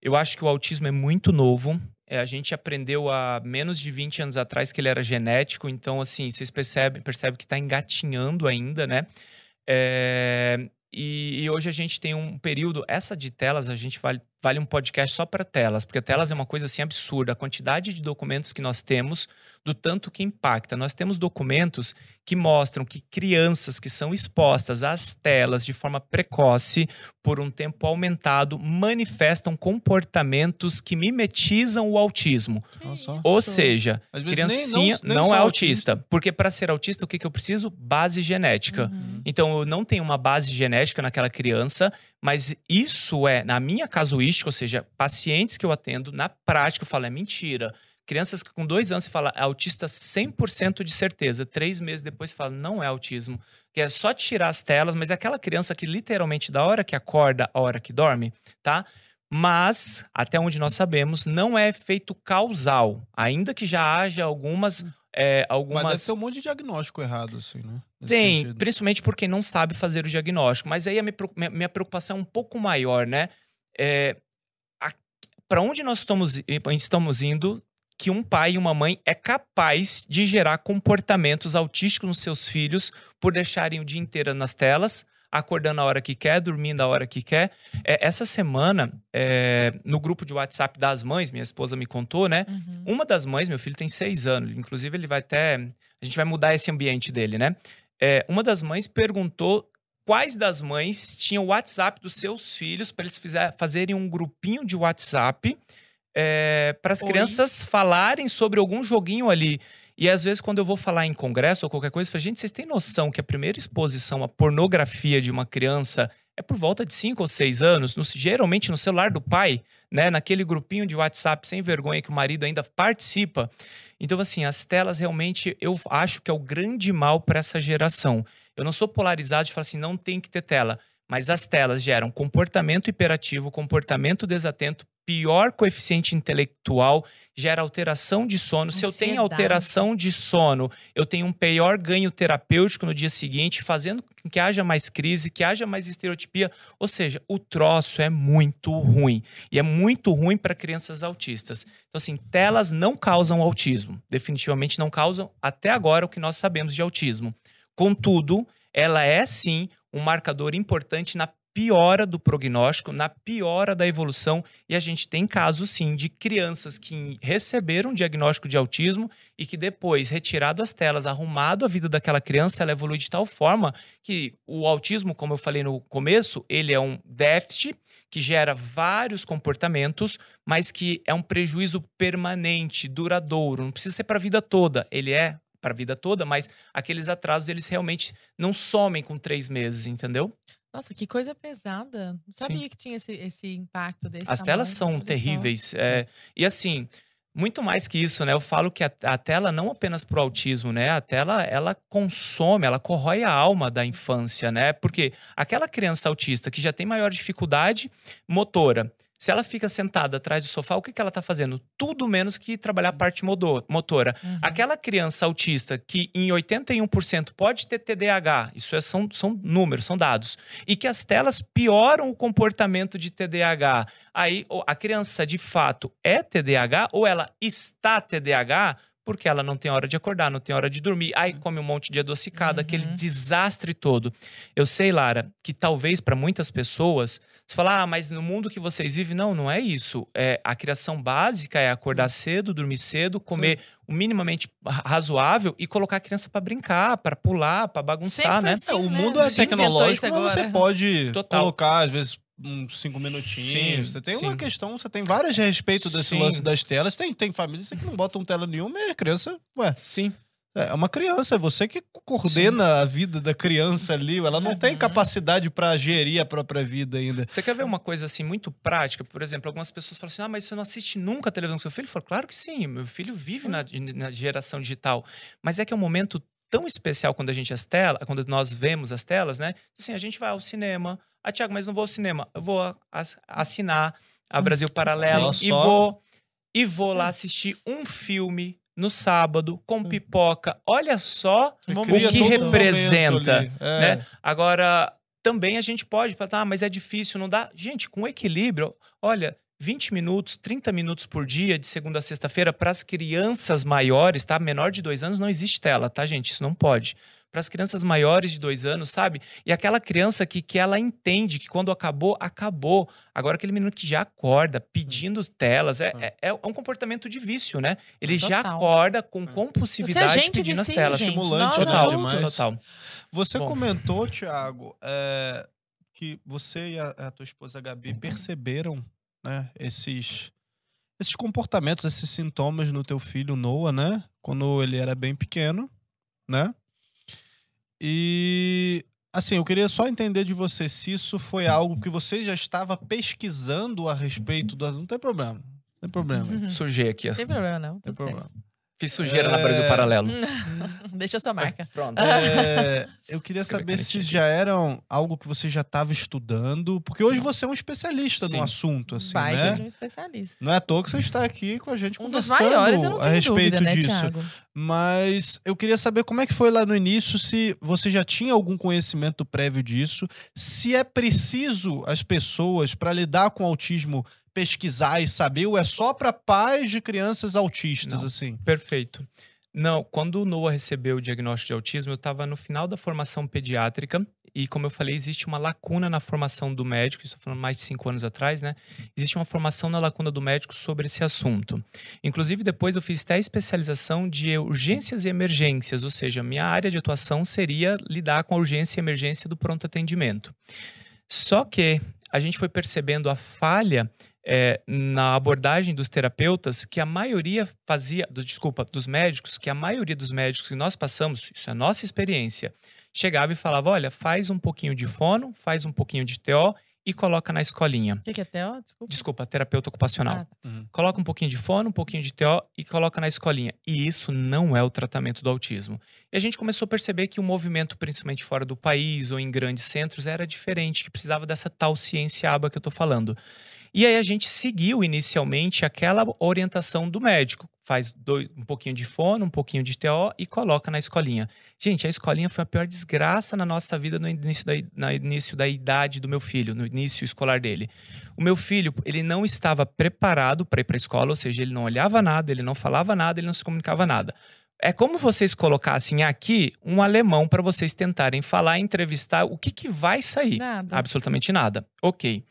Eu acho que o autismo é muito novo. É, a gente aprendeu há menos de 20 anos atrás que ele era genético, então, assim, vocês percebem, percebem que está engatinhando ainda, né? É, e, e, hoje a gente tem um período. Essa de telas, a gente vale, vale um podcast só para telas, porque telas é uma coisa assim absurda. A quantidade de documentos que nós temos, do tanto que impacta. Nós temos documentos que mostram que crianças que são expostas às telas de forma precoce, por um tempo aumentado, manifestam comportamentos que mimetizam o autismo. Ou seja, criancinha nem, não, não é autista. autista. Porque para ser autista, o que, que eu preciso? Base genética. Uhum. Então, eu não tenho uma base genética naquela criança, mas isso é, na minha casuística, ou seja, pacientes que eu atendo, na prática, eu falo, é mentira. Crianças que com dois anos você fala, é autista 100% de certeza. Três meses depois você fala, não é autismo. Que é só tirar as telas, mas é aquela criança que literalmente, da hora que acorda, a hora que dorme, tá? Mas, até onde nós sabemos, não é efeito causal. Ainda que já haja algumas é, algumas... Mas deve ter um monte de diagnóstico errado, assim, né? Nesse Tem, sentido. principalmente porque não sabe fazer o diagnóstico. Mas aí a minha, minha preocupação é um pouco maior, né? É, para onde nós estamos, estamos indo que um pai e uma mãe é capaz de gerar comportamentos autísticos nos seus filhos por deixarem o dia inteiro nas telas, acordando a hora que quer, dormindo a hora que quer. É, essa semana, é, no grupo de WhatsApp das mães, minha esposa me contou, né? Uhum. Uma das mães, meu filho tem seis anos, inclusive ele vai até. A gente vai mudar esse ambiente dele, né? É, uma das mães perguntou quais das mães tinham o WhatsApp dos seus filhos para eles fizer, fazerem um grupinho de WhatsApp é, para as crianças falarem sobre algum joguinho ali. E às vezes, quando eu vou falar em congresso ou qualquer coisa, eu falo, gente, vocês têm noção que a primeira exposição à pornografia de uma criança é por volta de 5 ou 6 anos, no, geralmente no celular do pai, né? Naquele grupinho de WhatsApp sem vergonha que o marido ainda participa. Então, assim, as telas realmente eu acho que é o grande mal para essa geração. Eu não sou polarizado de falar assim, não tem que ter tela. Mas as telas geram comportamento hiperativo, comportamento desatento, pior coeficiente intelectual, gera alteração de sono. Ansiedade. Se eu tenho alteração de sono, eu tenho um pior ganho terapêutico no dia seguinte, fazendo com que haja mais crise, que haja mais estereotipia. Ou seja, o troço é muito ruim. E é muito ruim para crianças autistas. Então, assim, telas não causam autismo. Definitivamente não causam, até agora, o que nós sabemos de autismo. Contudo, ela é sim um marcador importante na piora do prognóstico, na piora da evolução, e a gente tem casos sim de crianças que receberam diagnóstico de autismo e que depois, retirado as telas, arrumado a vida daquela criança, ela evolui de tal forma que o autismo, como eu falei no começo, ele é um déficit que gera vários comportamentos, mas que é um prejuízo permanente, duradouro, não precisa ser para a vida toda, ele é para a vida toda, mas aqueles atrasos eles realmente não somem com três meses, entendeu? Nossa, que coisa pesada. Não sabia Sim. que tinha esse, esse impacto desse As tamanho, telas são terríveis. É, e assim, muito mais que isso, né? Eu falo que a, a tela não apenas para o autismo, né? A tela, ela consome, ela corrói a alma da infância, né? Porque aquela criança autista que já tem maior dificuldade motora, se ela fica sentada atrás do sofá, o que, que ela está fazendo? Tudo menos que trabalhar a parte motora. Uhum. Aquela criança autista que em 81% pode ter TDAH, isso é, são, são números, são dados, e que as telas pioram o comportamento de TDAH. Aí a criança de fato é TDAH ou ela está TDAH? Porque ela não tem hora de acordar, não tem hora de dormir, aí come um monte de adocicado, uhum. aquele desastre todo. Eu sei, Lara, que talvez para muitas pessoas, você fala, ah, mas no mundo que vocês vivem, não, não é isso. É, a criação básica é acordar cedo, dormir cedo, comer Sim. o minimamente razoável e colocar a criança para brincar, para pular, para bagunçar, né? Assim, é, o mundo né? é tecnológico, mas você pode Total. colocar, às vezes, uns cinco minutinhos. Sim, você tem sim. uma questão, você tem várias a respeito desse sim. lance das telas. Tem, tem famílias que não botam tela nenhuma e a criança, ué. Sim. É uma criança, é você que coordena a vida da criança ali. Ela não uhum. tem capacidade para gerir a própria vida ainda. Você quer ver uma coisa assim muito prática? Por exemplo, algumas pessoas falam assim: ah, mas você não assiste nunca a televisão com seu filho? Eu falo, claro que sim, meu filho vive na, na geração digital. Mas é que é um momento tão especial quando a gente as telas, quando nós vemos as telas, né? Assim, a gente vai ao cinema. Ah, Tiago, mas não vou ao cinema. Eu vou assinar a hum, Brasil Paralelo e vou e vou lá assistir um filme no sábado com hum. pipoca. Olha só o que representa, é. né? Agora também a gente pode falar, ah, mas é difícil, não dá. Gente, com equilíbrio, olha, 20 minutos, 30 minutos por dia, de segunda a sexta-feira, para as crianças maiores, tá? Menor de dois anos não existe tela, tá, gente? Isso não pode. Para as crianças maiores de dois anos, sabe? E aquela criança que, que ela entende que quando acabou, acabou. Agora, aquele menino que já acorda pedindo telas, é, é, é um comportamento de vício, né? Ele Total. já acorda com é. compulsividade pedindo as telas. Gente. Estimulante, Total. Né? Total. Você Bom. comentou, Thiago, é, que você e a, a tua esposa Gabi perceberam né, esses esses comportamentos, esses sintomas no teu filho Noah, né, quando ele era bem pequeno, né? E assim, eu queria só entender de você se isso foi algo que você já estava pesquisando a respeito do, não tem problema. Não tem problema. Uhum. Sujei aqui. Não tem problema não. Tem problema. Certo. Fiz sujeira é... na Brasil Paralelo. Deixa a sua marca. Pronto. É, eu queria saber se já eram algo que você já estava estudando, porque hoje você é um especialista Sim. no assunto, assim, Vai né? de um especialista. Não é à toa que você está aqui com a gente um dos maiores, eu não tenho a respeito dúvida, né, disso. Thiago? Mas eu queria saber como é que foi lá no início, se você já tinha algum conhecimento prévio disso, se é preciso as pessoas para lidar com autismo pesquisar e saber ou é só para pais de crianças autistas, Não, assim? Perfeito. Não, quando o Noah recebeu o diagnóstico de autismo, eu estava no final da formação pediátrica e, como eu falei, existe uma lacuna na formação do médico, estou falando mais de cinco anos atrás, né? Existe uma formação na lacuna do médico sobre esse assunto. Inclusive, depois eu fiz até especialização de urgências e emergências, ou seja, minha área de atuação seria lidar com a urgência e emergência do pronto atendimento. Só que a gente foi percebendo a falha é, na abordagem dos terapeutas que a maioria fazia, do, desculpa, dos médicos, que a maioria dos médicos que nós passamos, isso é nossa experiência, chegava e falava: olha, faz um pouquinho de fono, faz um pouquinho de TO e coloca na escolinha. O que, que, é TO? Desculpa. Desculpa, terapeuta ocupacional. Ah, tá. uhum. Coloca um pouquinho de fono, um pouquinho de TO e coloca na escolinha. E isso não é o tratamento do autismo. E a gente começou a perceber que o movimento, principalmente fora do país ou em grandes centros, era diferente, que precisava dessa tal ciência aba que eu estou falando. E aí a gente seguiu inicialmente aquela orientação do médico. Faz dois, um pouquinho de fono, um pouquinho de TO e coloca na escolinha. Gente, a escolinha foi a pior desgraça na nossa vida no início da, no início da idade do meu filho, no início escolar dele. O meu filho, ele não estava preparado para ir para a escola, ou seja, ele não olhava nada, ele não falava nada, ele não se comunicava nada. É como vocês colocassem aqui um alemão para vocês tentarem falar, entrevistar, o que, que vai sair? Nada. Absolutamente nada. Ok.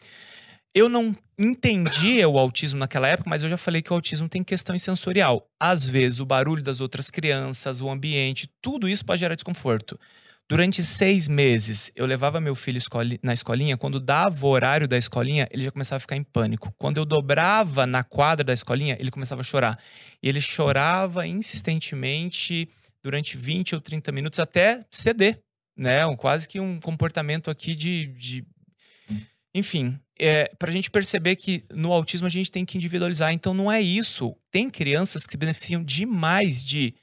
Eu não entendia o autismo naquela época, mas eu já falei que o autismo tem questão sensorial. Às vezes, o barulho das outras crianças, o ambiente, tudo isso pode gerar desconforto. Durante seis meses, eu levava meu filho na escolinha. Quando dava o horário da escolinha, ele já começava a ficar em pânico. Quando eu dobrava na quadra da escolinha, ele começava a chorar. E ele chorava insistentemente durante 20 ou 30 minutos até ceder, né? Um, quase que um comportamento aqui de. de... Enfim, é, para a gente perceber que no autismo a gente tem que individualizar. Então não é isso. Tem crianças que se beneficiam demais de.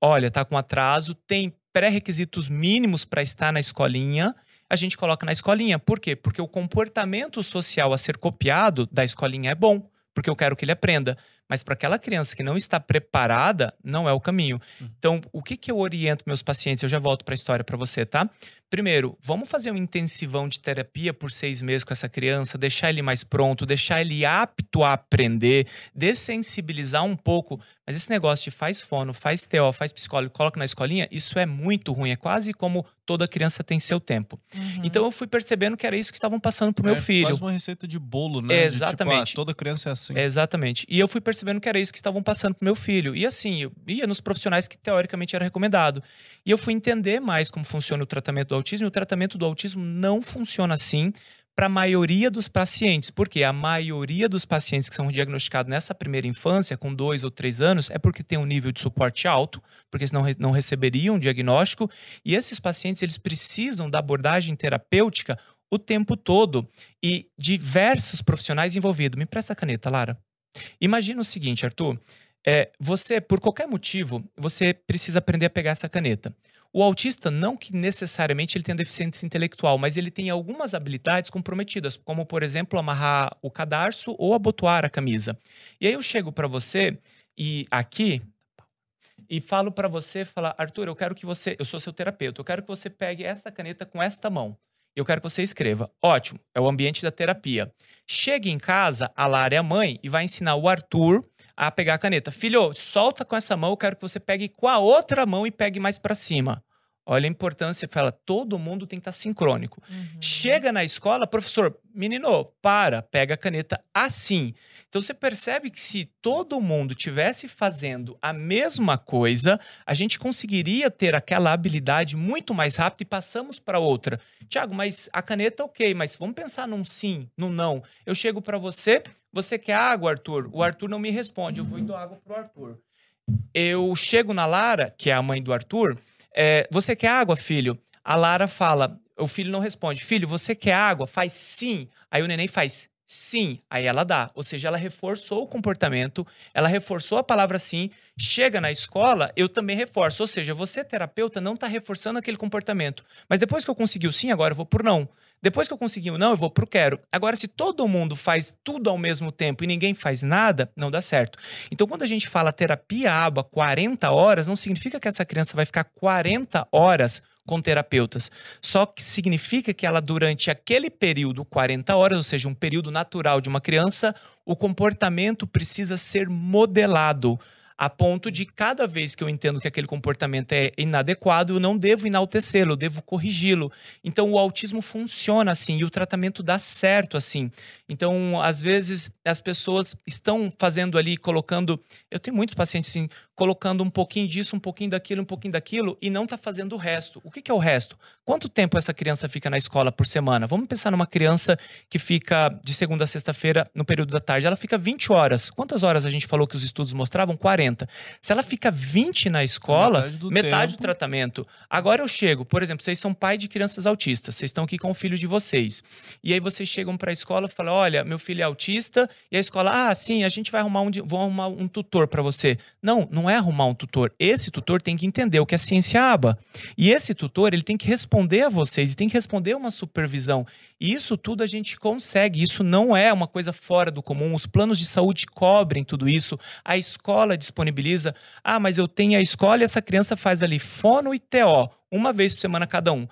Olha, tá com atraso, tem pré-requisitos mínimos para estar na escolinha a gente coloca na escolinha. Por quê? Porque o comportamento social a ser copiado da escolinha é bom, porque eu quero que ele aprenda. Mas para aquela criança que não está preparada, não é o caminho. Uhum. Então, o que, que eu oriento meus pacientes? Eu já volto para a história para você, tá? Primeiro, vamos fazer um intensivão de terapia por seis meses com essa criança, deixar ele mais pronto, deixar ele apto a aprender, dessensibilizar um pouco. Mas esse negócio de faz fono, faz TO, faz psicólogo, coloca na escolinha, isso é muito ruim. É quase como toda criança tem seu tempo. Uhum. Então eu fui percebendo que era isso que estavam passando pro é, meu filho. Faz uma receita de bolo, né? Exatamente. De, tipo, ah, toda criança é assim. Exatamente. E eu fui percebendo que era isso que estavam passando pro meu filho. E assim, eu ia nos profissionais que teoricamente era recomendado. E eu fui entender mais como funciona o tratamento do autismo. E o tratamento do autismo não funciona assim para a maioria dos pacientes, porque a maioria dos pacientes que são diagnosticados nessa primeira infância, com dois ou três anos, é porque tem um nível de suporte alto, porque senão não receberiam um diagnóstico, e esses pacientes eles precisam da abordagem terapêutica o tempo todo e diversos profissionais envolvidos. Me presta a caneta, Lara. Imagina o seguinte, Arthur, é, você, por qualquer motivo, você precisa aprender a pegar essa caneta. O autista, não que necessariamente ele tenha deficiência intelectual, mas ele tem algumas habilidades comprometidas, como, por exemplo, amarrar o cadarço ou abotoar a camisa. E aí eu chego para você e aqui e falo para você, falar, Arthur, eu quero que você, eu sou seu terapeuta, eu quero que você pegue essa caneta com esta mão. Eu quero que você escreva. Ótimo, é o ambiente da terapia. Chegue em casa, a Lara é a mãe e vai ensinar o Arthur a pegar a caneta. Filho, solta com essa mão, eu quero que você pegue com a outra mão e pegue mais para cima. Olha a importância, fala, todo mundo tem que estar tá sincrônico. Uhum. Chega na escola, professor, menino, para, pega a caneta assim. Então você percebe que se todo mundo tivesse fazendo a mesma coisa, a gente conseguiria ter aquela habilidade muito mais rápido e passamos para outra. Tiago, mas a caneta ok, mas vamos pensar num sim, num não. Eu chego para você, você quer água, Arthur? O Arthur não me responde, eu vou e dou água pro Arthur. Eu chego na Lara, que é a mãe do Arthur, é, você quer água, filho? A Lara fala, o filho não responde. Filho, você quer água? Faz sim. Aí o neném faz sim. Aí ela dá. Ou seja, ela reforçou o comportamento, ela reforçou a palavra sim. Chega na escola, eu também reforço. Ou seja, você, terapeuta, não está reforçando aquele comportamento. Mas depois que eu consegui o sim, agora eu vou por não. Depois que eu consegui o não, eu vou pro quero. Agora, se todo mundo faz tudo ao mesmo tempo e ninguém faz nada, não dá certo. Então, quando a gente fala terapia aba 40 horas, não significa que essa criança vai ficar 40 horas com terapeutas. Só que significa que ela, durante aquele período, 40 horas, ou seja, um período natural de uma criança, o comportamento precisa ser modelado a ponto de cada vez que eu entendo que aquele comportamento é inadequado, eu não devo enaltecê-lo, eu devo corrigi-lo. Então o autismo funciona assim e o tratamento dá certo assim. Então, às vezes as pessoas estão fazendo ali colocando, eu tenho muitos pacientes assim, colocando um pouquinho disso, um pouquinho daquilo, um pouquinho daquilo e não está fazendo o resto. O que, que é o resto? Quanto tempo essa criança fica na escola por semana? Vamos pensar numa criança que fica de segunda a sexta-feira no período da tarde, ela fica 20 horas. Quantas horas a gente falou que os estudos mostravam? 40. Se ela fica 20 na escola, metade do, metade do tratamento. Agora eu chego, por exemplo, vocês são pai de crianças autistas, vocês estão aqui com o filho de vocês. E aí vocês chegam para a escola e falam: "Olha, meu filho é autista", e a escola: "Ah, sim, a gente vai arrumar um vou arrumar um tutor para você". Não, não é arrumar um tutor. Esse tutor tem que entender o que é ciência aba. E esse tutor, ele tem que responder a vocês e tem que responder uma supervisão. E isso tudo a gente consegue. Isso não é uma coisa fora do comum. Os planos de saúde cobrem tudo isso. A escola disponibiliza. Ah, mas eu tenho a escola e essa criança faz ali fono e TO, uma vez por semana cada um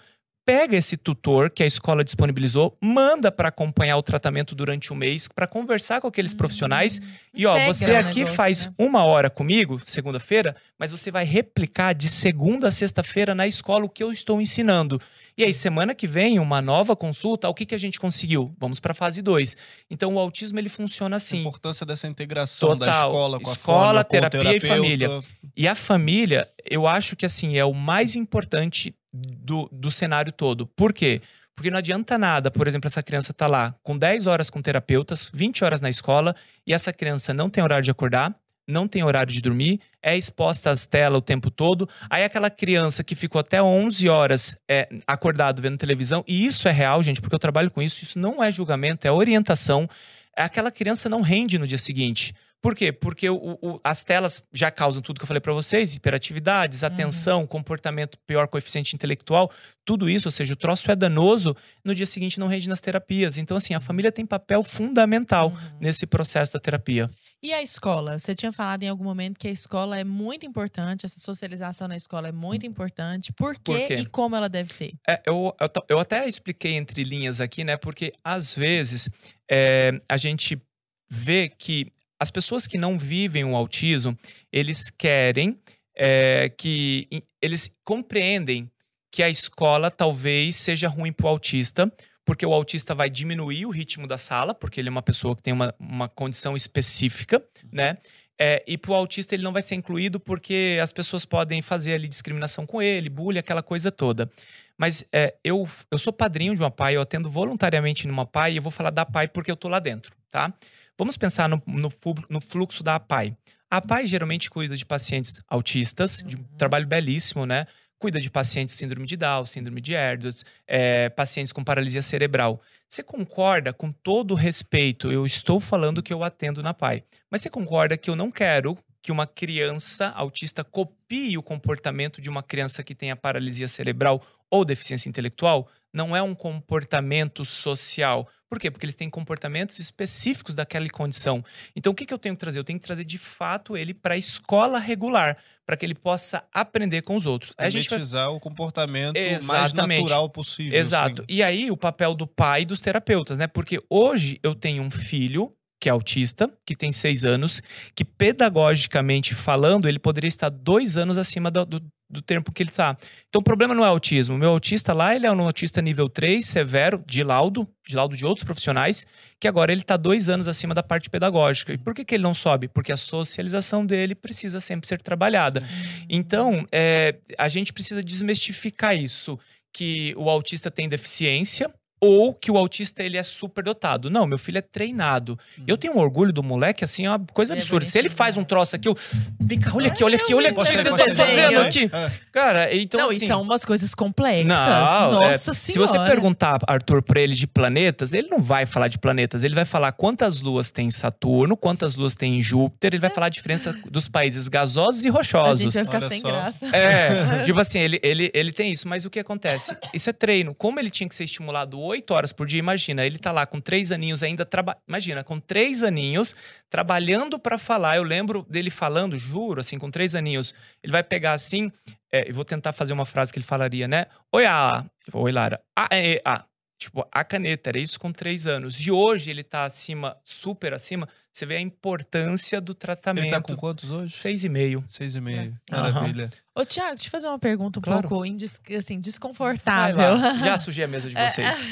pega esse tutor que a escola disponibilizou, manda para acompanhar o tratamento durante um mês, para conversar com aqueles profissionais. Hum, e ó, você aqui negócio, faz né? uma hora comigo, segunda-feira, mas você vai replicar de segunda a sexta-feira na escola o que eu estou ensinando. E aí, semana que vem, uma nova consulta, o que, que a gente conseguiu? Vamos para a fase 2. Então, o autismo ele funciona assim. A importância dessa integração Total. da escola com escola, a forma, terapia e família. E a família, eu acho que assim é o mais importante do, do cenário todo. Por quê? Porque não adianta nada, por exemplo, essa criança tá lá com 10 horas com terapeutas, 20 horas na escola, e essa criança não tem horário de acordar, não tem horário de dormir, é exposta às telas o tempo todo. Aí aquela criança que ficou até 11 horas é, acordado vendo televisão, e isso é real, gente, porque eu trabalho com isso, isso não é julgamento, é orientação. Aquela criança não rende no dia seguinte. Por quê? Porque o, o, as telas já causam tudo que eu falei para vocês: hiperatividade, desatenção, uhum. comportamento pior, coeficiente intelectual, tudo isso, ou seja, o troço é danoso, no dia seguinte não rende nas terapias. Então, assim, a família tem papel fundamental uhum. nesse processo da terapia. E a escola? Você tinha falado em algum momento que a escola é muito importante, essa socialização na escola é muito importante. Por quê, Por quê? e como ela deve ser? É, eu, eu, eu, até expliquei entre linhas aqui, né? Porque às vezes é, a gente vê que as pessoas que não vivem o autismo, eles querem é, que eles compreendem que a escola talvez seja ruim para o autista, porque o autista vai diminuir o ritmo da sala, porque ele é uma pessoa que tem uma, uma condição específica, né? É, e para o autista ele não vai ser incluído porque as pessoas podem fazer ali discriminação com ele, bullying, aquela coisa toda. Mas é, eu, eu sou padrinho de uma PAI, eu atendo voluntariamente numa PAI e eu vou falar da PAI porque eu tô lá dentro, tá? Vamos pensar no, no, no fluxo da APAI. A APAI geralmente cuida de pacientes autistas, de um uhum. trabalho belíssimo, né? Cuida de pacientes com síndrome de Down, síndrome de Ehlers, é, pacientes com paralisia cerebral. Você concorda, com todo respeito, eu estou falando que eu atendo na PAI, mas você concorda que eu não quero que uma criança autista copie o comportamento de uma criança que tenha paralisia cerebral ou deficiência intelectual? Não é um comportamento social por quê? Porque eles têm comportamentos específicos daquela condição. Então, o que, que eu tenho que trazer? Eu tenho que trazer de fato ele para a escola regular, para que ele possa aprender com os outros. Aí a gente vai... o comportamento Exatamente. mais natural possível. Exato. Assim. E aí, o papel do pai e dos terapeutas, né? Porque hoje eu tenho um filho que é autista, que tem seis anos, que pedagogicamente falando, ele poderia estar dois anos acima do, do, do tempo que ele está. Então o problema não é autismo. O meu autista lá, ele é um autista nível 3, severo, de laudo, de laudo de outros profissionais, que agora ele está dois anos acima da parte pedagógica. E por que, que ele não sobe? Porque a socialização dele precisa sempre ser trabalhada. Então, é, a gente precisa desmistificar isso. Que o autista tem deficiência, ou que o autista ele é super dotado. Não, meu filho é treinado. Hum. Eu tenho um orgulho do moleque, assim, é uma coisa é absurda. Se ele faz um troço aqui, eu. Vem cá, olha aqui, olha aqui, olha aqui, o que ele tá fazendo aqui. É. Cara, então. Não, assim, e são umas coisas complexas. Não, é, Nossa é, Senhora. Se você perguntar, Arthur, pra ele de planetas, ele não vai falar de planetas. Ele vai falar quantas luas tem em Saturno, quantas luas tem em Júpiter, ele vai falar a diferença dos países gasosos e rochosos. A gente vai ficar olha sem só. graça. É, tipo assim, ele, ele, ele tem isso. Mas o que acontece? Isso é treino. Como ele tinha que ser estimulado oito horas por dia, imagina, ele tá lá com três aninhos ainda. Imagina, com três aninhos, trabalhando para falar. Eu lembro dele falando, juro, assim, com três aninhos. Ele vai pegar assim, é, eu vou tentar fazer uma frase que ele falaria, né? Oi, a. Oi, Lara. Ah, é, ah. Tipo, a caneta, era isso com três anos. E hoje ele tá acima, super acima. Você vê a importância do tratamento. Ele tá com quantos hoje? Seis e meio. Seis e meio. Maravilha. Uhum. Ô, Tiago, deixa eu fazer uma pergunta um claro. pouco assim, desconfortável. Já sujei a mesa de vocês.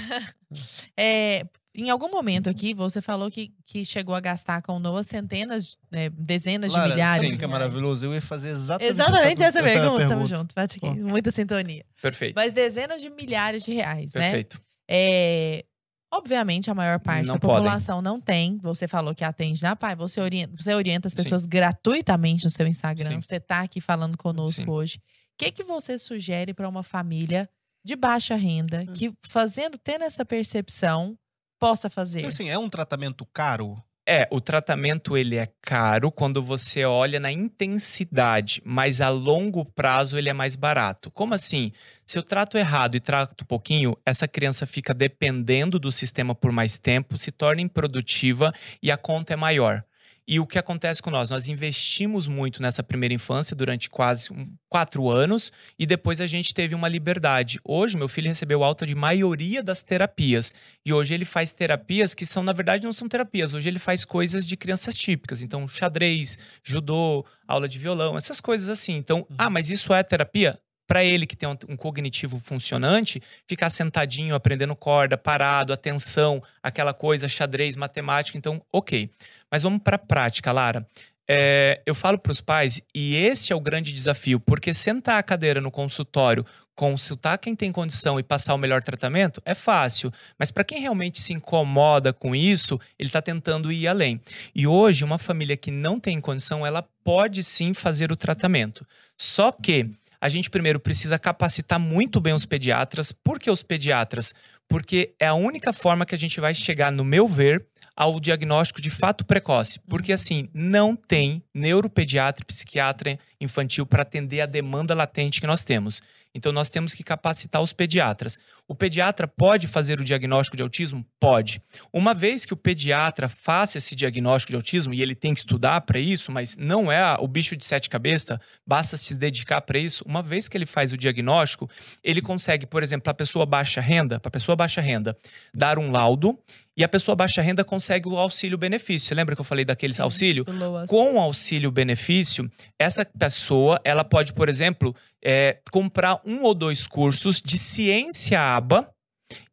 é, em algum momento aqui, você falou que, que chegou a gastar com Noah centenas, né, dezenas Lara, de milhares. Sim, que é maravilhoso. Eu ia fazer exatamente, exatamente essa, essa pergunta. pergunta. Tamo junto, bate aqui. Muita sintonia. Perfeito. Mas dezenas de milhares de reais, Perfeito. né? Perfeito. É, obviamente, a maior parte não da população podem. não tem. Você falou que atende na PAI. Você orienta, você orienta as pessoas Sim. gratuitamente no seu Instagram. Sim. Você está aqui falando conosco Sim. hoje. O que, que você sugere para uma família de baixa renda hum. que, fazendo, tendo essa percepção, possa fazer? Assim, é um tratamento caro? É, o tratamento ele é caro quando você olha na intensidade, mas a longo prazo ele é mais barato. Como assim? Se eu trato errado e trato pouquinho, essa criança fica dependendo do sistema por mais tempo, se torna improdutiva e a conta é maior. E o que acontece com nós? Nós investimos muito nessa primeira infância durante quase quatro anos e depois a gente teve uma liberdade. Hoje, meu filho recebeu alta de maioria das terapias e hoje ele faz terapias que são, na verdade, não são terapias. Hoje ele faz coisas de crianças típicas. Então, xadrez, judô, aula de violão, essas coisas assim. Então, uhum. ah, mas isso é terapia? para ele que tem um, um, cognitivo funcionante, ficar sentadinho, aprendendo corda, parado, atenção, aquela coisa, xadrez, matemática, então, ok. Mas vamos para a prática, Lara. é, eu falo para os pais, e esse é o grande desafio, porque sentar a cadeira no consultório, consultar quem tem condição e passar o melhor tratamento é fácil, mas para quem realmente se incomoda com isso, ele está tentando ir além. E hoje, uma família que não tem condição, ela pode sim fazer o tratamento. Só que a gente primeiro precisa capacitar muito bem os pediatras. Por que os pediatras? Porque é a única forma que a gente vai chegar, no meu ver, ao diagnóstico de fato precoce. Porque, assim, não tem neuropediatra e psiquiatra infantil para atender a demanda latente que nós temos. Então, nós temos que capacitar os pediatras. O pediatra pode fazer o diagnóstico de autismo? Pode. Uma vez que o pediatra faça esse diagnóstico de autismo, e ele tem que estudar para isso, mas não é o bicho de sete cabeças, basta se dedicar para isso. Uma vez que ele faz o diagnóstico, ele consegue, por exemplo, para a pessoa baixa renda, para a pessoa baixa renda, dar um laudo e a pessoa baixa renda consegue o auxílio-benefício. Você lembra que eu falei daqueles Sim, auxílio? Com o auxílio-benefício, essa pessoa ela pode, por exemplo, é, comprar um ou dois cursos de ciência aba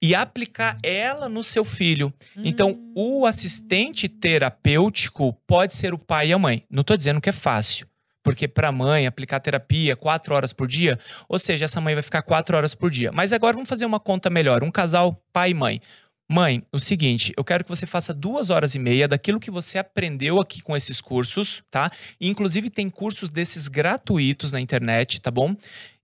e aplicar ela no seu filho. Então, hum. Então, o assistente terapêutico pode ser o pai e a mãe. Não estou dizendo que é fácil. Porque para a mãe aplicar terapia quatro horas por dia, ou seja, essa mãe vai ficar quatro horas por dia. Mas agora vamos fazer uma conta melhor. Um casal, pai e mãe. Mãe, o seguinte, eu quero que você faça duas horas e meia daquilo que você aprendeu aqui com esses cursos, tá? Inclusive tem cursos desses gratuitos na internet, tá bom?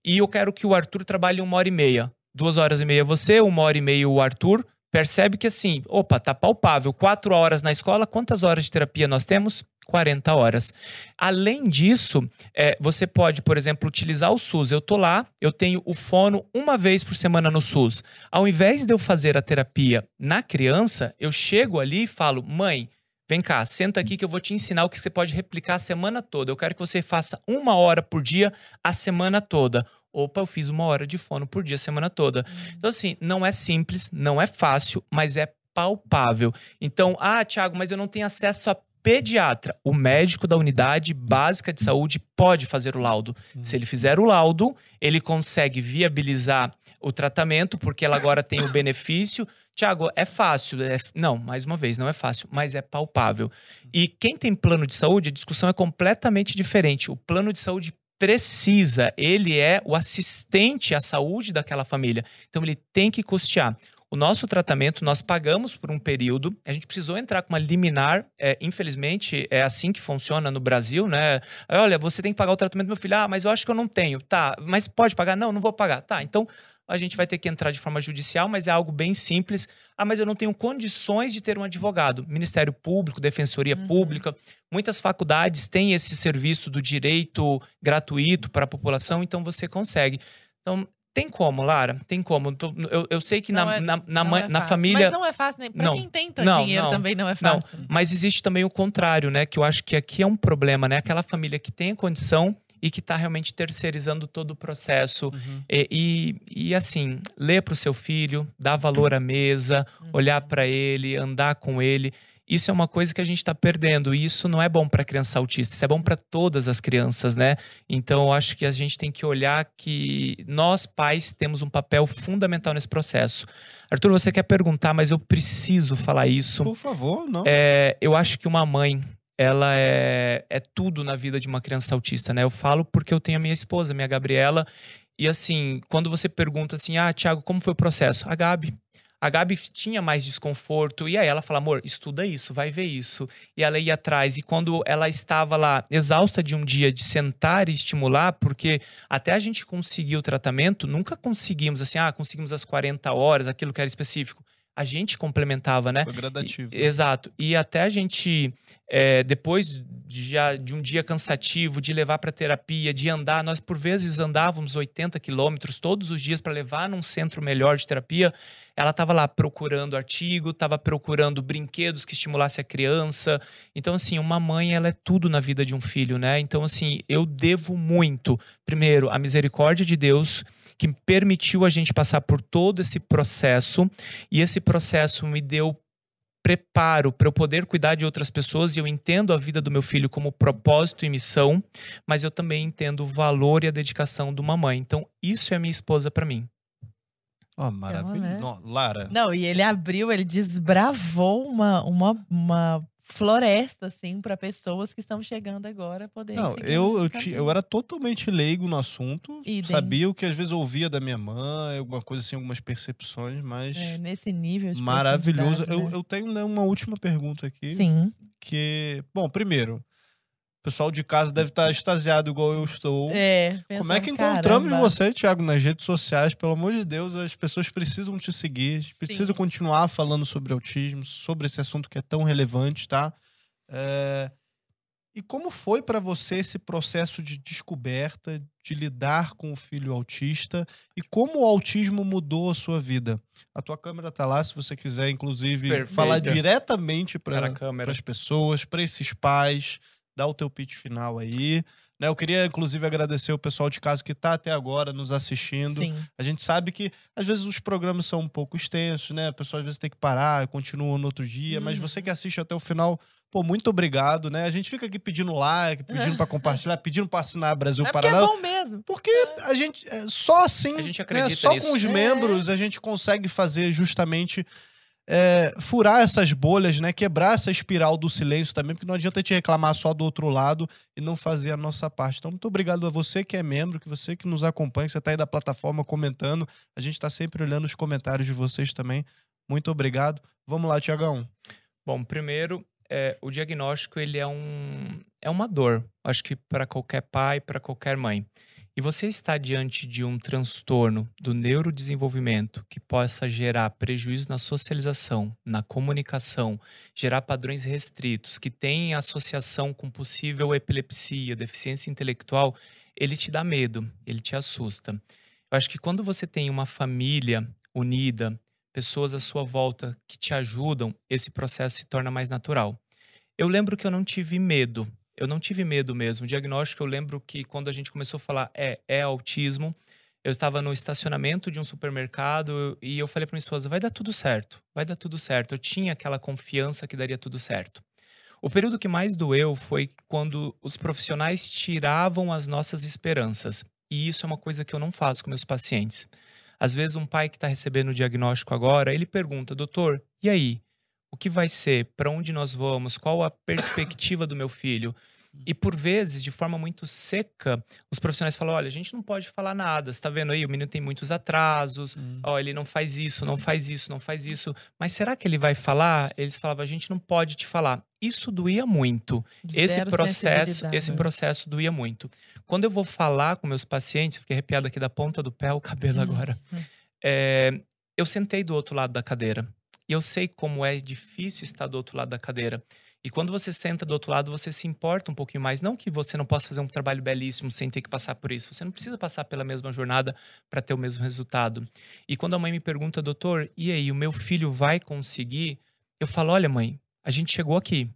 E eu quero que o Arthur trabalhe uma hora e meia. Duas horas e meia você, uma hora e meia o Arthur. Percebe que assim, opa, tá palpável. Quatro horas na escola, quantas horas de terapia nós temos? 40 horas. Além disso, é, você pode, por exemplo, utilizar o SUS. Eu tô lá, eu tenho o fono uma vez por semana no SUS. Ao invés de eu fazer a terapia na criança, eu chego ali e falo, mãe, vem cá, senta aqui que eu vou te ensinar o que você pode replicar a semana toda. Eu quero que você faça uma hora por dia a semana toda. Opa, eu fiz uma hora de fono por dia a semana toda. Uhum. Então, assim, não é simples, não é fácil, mas é palpável. Então, ah, Thiago, mas eu não tenho acesso a pediatra, o médico da unidade básica de saúde, pode fazer o laudo. Hum. Se ele fizer o laudo, ele consegue viabilizar o tratamento, porque ela agora tem o benefício. Tiago, é fácil. É... Não, mais uma vez, não é fácil, mas é palpável. E quem tem plano de saúde, a discussão é completamente diferente. O plano de saúde precisa, ele é o assistente à saúde daquela família. Então ele tem que custear. O nosso tratamento, nós pagamos por um período, a gente precisou entrar com uma liminar, é, infelizmente é assim que funciona no Brasil, né? Olha, você tem que pagar o tratamento do meu filho, ah, mas eu acho que eu não tenho. Tá, mas pode pagar? Não, não vou pagar. Tá, então a gente vai ter que entrar de forma judicial, mas é algo bem simples. Ah, mas eu não tenho condições de ter um advogado. Ministério Público, Defensoria uhum. Pública, muitas faculdades têm esse serviço do direito gratuito para a população, então você consegue. Então, tem como, Lara? Tem como. Eu, eu sei que na, é, na, na, é na família. Mas não é fácil, né? Pra não, quem tem não, dinheiro não, também não é fácil. Não. Mas existe também o contrário, né? Que eu acho que aqui é um problema, né? Aquela família que tem a condição e que está realmente terceirizando todo o processo. Uhum. E, e, e, assim, ler para o seu filho, dar valor à mesa, uhum. olhar para ele, andar com ele. Isso é uma coisa que a gente está perdendo e isso não é bom para criança autista, isso é bom para todas as crianças, né? Então eu acho que a gente tem que olhar que nós pais temos um papel fundamental nesse processo. Arthur, você quer perguntar, mas eu preciso falar isso. Por favor, não. É, eu acho que uma mãe ela é, é tudo na vida de uma criança autista, né? Eu falo porque eu tenho a minha esposa, minha Gabriela, e assim, quando você pergunta assim, ah, Tiago, como foi o processo? A Gabi, a Gabi tinha mais desconforto, e aí ela fala: amor, estuda isso, vai ver isso. E ela ia atrás, e quando ela estava lá, exausta de um dia de sentar e estimular, porque até a gente conseguir o tratamento, nunca conseguimos assim, ah, conseguimos as 40 horas, aquilo que era específico a gente complementava, né? Foi gradativo. E, exato. E até a gente, é, depois de, já, de um dia cansativo, de levar para terapia, de andar, nós por vezes andávamos 80 quilômetros todos os dias para levar num centro melhor de terapia. Ela estava lá procurando artigo, estava procurando brinquedos que estimulasse a criança. Então, assim, uma mãe, ela é tudo na vida de um filho, né? Então, assim, eu devo muito, primeiro, a misericórdia de Deus que permitiu a gente passar por todo esse processo e esse processo me deu preparo para eu poder cuidar de outras pessoas e eu entendo a vida do meu filho como propósito e missão, mas eu também entendo o valor e a dedicação de uma mãe. Então, isso é a minha esposa para mim. Oh, maravilha. Né? Lara. Não, e ele abriu, ele desbravou uma, uma, uma floresta, assim, para pessoas que estão chegando agora poder Não, eu, eu, ti, eu, era totalmente leigo no assunto. Idem. Sabia o que às vezes ouvia da minha mãe, alguma coisa assim, algumas percepções, mas. É, nesse nível Maravilhoso. Né? Eu, eu tenho né, uma última pergunta aqui. Sim. Que, bom, primeiro, o pessoal de casa deve estar extasiado igual eu estou. É. Pensando, Como é que encontramos caramba. você, Thiago, nas redes sociais? Pelo amor de Deus, as pessoas precisam te seguir, precisam continuar falando sobre autismo, sobre esse assunto que é tão relevante, tá? É... E como foi para você esse processo de descoberta, de lidar com o filho autista e como o autismo mudou a sua vida? A tua câmera tá lá, se você quiser, inclusive, Perfeita. falar diretamente para as pessoas, para esses pais, dá o teu pitch final aí. Né? Eu queria, inclusive, agradecer o pessoal de casa que está até agora nos assistindo. Sim. A gente sabe que, às vezes, os programas são um pouco extensos, né? A pessoa, às vezes, tem que parar, continua no outro dia. Uhum. Mas você que assiste até o final, pô, muito obrigado, né? A gente fica aqui pedindo like, pedindo para compartilhar, pedindo para assinar Brasil é Paralelo. é bom mesmo. Porque a gente, é, só assim, a gente acredita né? só nisso. com os membros, a gente consegue fazer justamente é, furar essas bolhas, né? Quebrar essa espiral do silêncio também, porque não adianta gente reclamar só do outro lado e não fazer a nossa parte. Então, muito obrigado a você que é membro, que você que nos acompanha, que você está aí da plataforma comentando. A gente está sempre olhando os comentários de vocês também. Muito obrigado. Vamos lá, Tiagão. Bom, primeiro, é, o diagnóstico ele é, um, é uma dor. Acho que para qualquer pai, para qualquer mãe e você está diante de um transtorno do neurodesenvolvimento que possa gerar prejuízo na socialização, na comunicação, gerar padrões restritos, que tem associação com possível epilepsia, deficiência intelectual, ele te dá medo, ele te assusta. Eu acho que quando você tem uma família unida, pessoas à sua volta que te ajudam, esse processo se torna mais natural. Eu lembro que eu não tive medo eu não tive medo mesmo. O diagnóstico, eu lembro que quando a gente começou a falar é, é autismo, eu estava no estacionamento de um supermercado e eu falei para minha esposa: vai dar tudo certo, vai dar tudo certo. Eu tinha aquela confiança que daria tudo certo. O período que mais doeu foi quando os profissionais tiravam as nossas esperanças. E isso é uma coisa que eu não faço com meus pacientes. Às vezes, um pai que está recebendo o diagnóstico agora, ele pergunta: doutor, e aí? O que vai ser, para onde nós vamos, qual a perspectiva do meu filho. E por vezes, de forma muito seca, os profissionais falam: olha, a gente não pode falar nada. Você está vendo aí, o menino tem muitos atrasos, hum. ó, ele não faz isso, não faz isso, não faz isso. Mas será que ele vai falar? Eles falavam: a gente não pode te falar. Isso doía muito. Zero esse processo, esse processo doía muito. Quando eu vou falar com meus pacientes, fiquei arrepiado aqui da ponta do pé, o cabelo hum. agora. É, eu sentei do outro lado da cadeira. E eu sei como é difícil estar do outro lado da cadeira. E quando você senta do outro lado, você se importa um pouquinho mais. Não que você não possa fazer um trabalho belíssimo sem ter que passar por isso. Você não precisa passar pela mesma jornada para ter o mesmo resultado. E quando a mãe me pergunta, doutor, e aí, o meu filho vai conseguir? Eu falo, olha, mãe, a gente chegou aqui.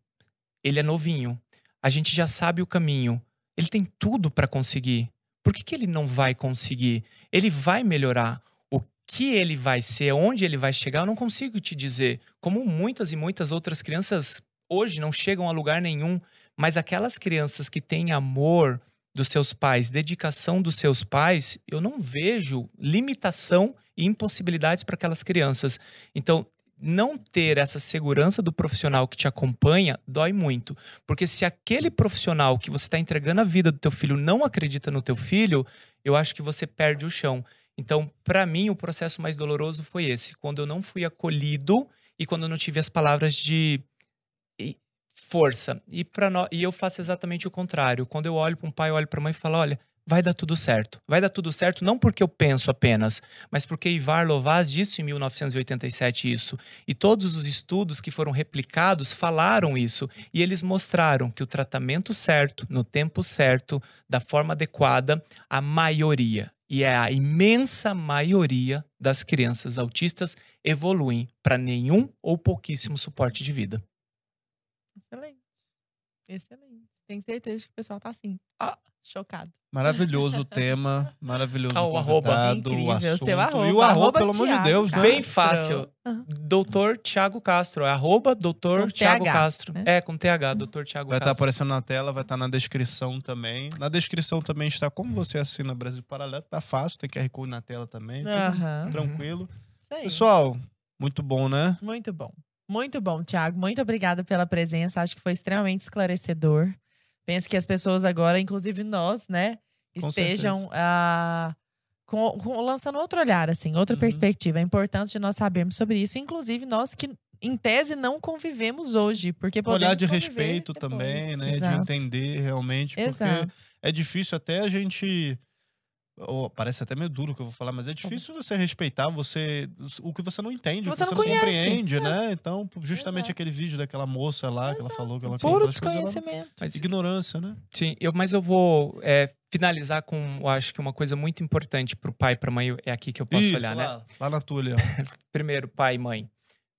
Ele é novinho. A gente já sabe o caminho. Ele tem tudo para conseguir. Por que, que ele não vai conseguir? Ele vai melhorar que ele vai ser, onde ele vai chegar, eu não consigo te dizer. Como muitas e muitas outras crianças hoje não chegam a lugar nenhum, mas aquelas crianças que têm amor dos seus pais, dedicação dos seus pais, eu não vejo limitação e impossibilidades para aquelas crianças. Então, não ter essa segurança do profissional que te acompanha dói muito. Porque se aquele profissional que você está entregando a vida do teu filho não acredita no teu filho, eu acho que você perde o chão. Então, para mim, o processo mais doloroso foi esse, quando eu não fui acolhido e quando eu não tive as palavras de força. E, no... e eu faço exatamente o contrário. Quando eu olho para um pai, olho para a mãe e falo: olha, vai dar tudo certo. Vai dar tudo certo não porque eu penso apenas, mas porque Ivar Lovaz disse em 1987 isso. E todos os estudos que foram replicados falaram isso. E eles mostraram que o tratamento certo, no tempo certo, da forma adequada, a maioria, e é a imensa maioria das crianças autistas evoluem para nenhum ou pouquíssimo suporte de vida. Excelente. Excelente. Tenho certeza que o pessoal tá assim, ó, chocado. Maravilhoso o tema, maravilhoso ah, o arroba. Incrível, o assunto. seu arroba. E o arroba, arroba pelo amor de Deus, né? Bem fácil. Uhum. Doutor Tiago Castro. É arroba doutor Tiago Castro. Né? É, com TH, doutor Tiago Vai estar tá aparecendo na tela, vai estar tá na descrição também. Na descrição também está como você assina Brasil Paralelo. Tá fácil, tem QR Code na tela também. Uhum. Tranquilo. Pessoal, muito bom, né? Muito bom. Muito bom, Tiago. Muito obrigada pela presença. Acho que foi extremamente esclarecedor. Penso que as pessoas agora, inclusive nós, né, estejam uh, com, com, lançando outro olhar, assim, outra uhum. perspectiva. É importante de nós sabermos sobre isso, inclusive nós que em tese não convivemos hoje, porque podemos olhar de respeito depois. também, né, Exato. de entender realmente, porque Exato. é difícil até a gente Oh, parece até meio duro o que eu vou falar, mas é difícil você respeitar você o que você não entende, você o que não, você não compreende, é. né? Então, justamente Exato. aquele vídeo daquela moça lá Exato. que ela falou que ela Puro desconhecimento. Mas, ignorância, né? Sim, eu, mas eu vou é, finalizar com, eu acho que uma coisa muito importante para o pai e para a mãe é aqui que eu posso Isso, olhar, lá, né? Lá na tua, Primeiro, pai e mãe.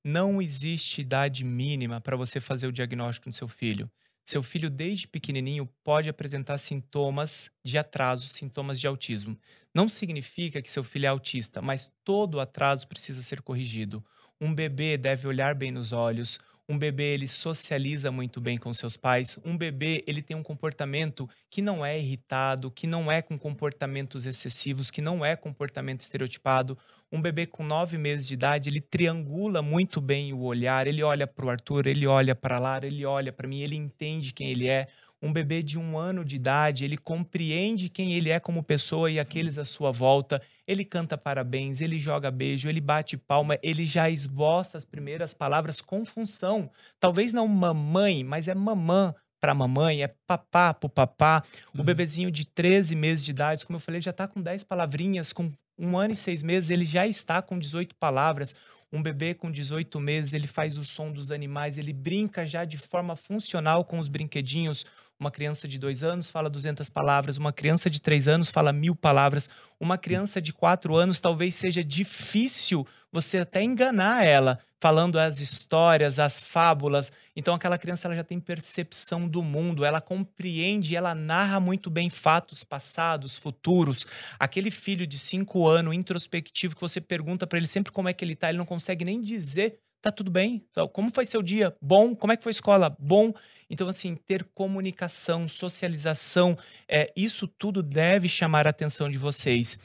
Não existe idade mínima para você fazer o diagnóstico no seu filho. Seu filho, desde pequenininho, pode apresentar sintomas de atraso, sintomas de autismo. Não significa que seu filho é autista, mas todo atraso precisa ser corrigido. Um bebê deve olhar bem nos olhos, um bebê ele socializa muito bem com seus pais. Um bebê ele tem um comportamento que não é irritado, que não é com comportamentos excessivos, que não é comportamento estereotipado. Um bebê com nove meses de idade ele triangula muito bem o olhar. Ele olha para o Arthur, ele olha para Lara, ele olha para mim, ele entende quem ele é um bebê de um ano de idade, ele compreende quem ele é como pessoa e aqueles à sua volta, ele canta parabéns, ele joga beijo, ele bate palma, ele já esboça as primeiras palavras com função. Talvez não mamãe, mas é mamã para mamãe, é papá para o papá. O uhum. bebezinho de 13 meses de idade, como eu falei, já está com 10 palavrinhas, com um ano e seis meses, ele já está com 18 palavras. Um bebê com 18 meses, ele faz o som dos animais, ele brinca já de forma funcional com os brinquedinhos. Uma criança de dois anos fala 200 palavras, uma criança de três anos fala mil palavras, uma criança de quatro anos talvez seja difícil você até enganar ela falando as histórias, as fábulas. Então aquela criança ela já tem percepção do mundo, ela compreende, ela narra muito bem fatos passados, futuros. Aquele filho de cinco anos introspectivo que você pergunta para ele sempre como é que ele tá, ele não consegue nem dizer tá tudo bem. Então, como foi seu dia? Bom. Como é que foi a escola? Bom. Então, assim, ter comunicação, socialização, é, isso tudo deve chamar a atenção de vocês.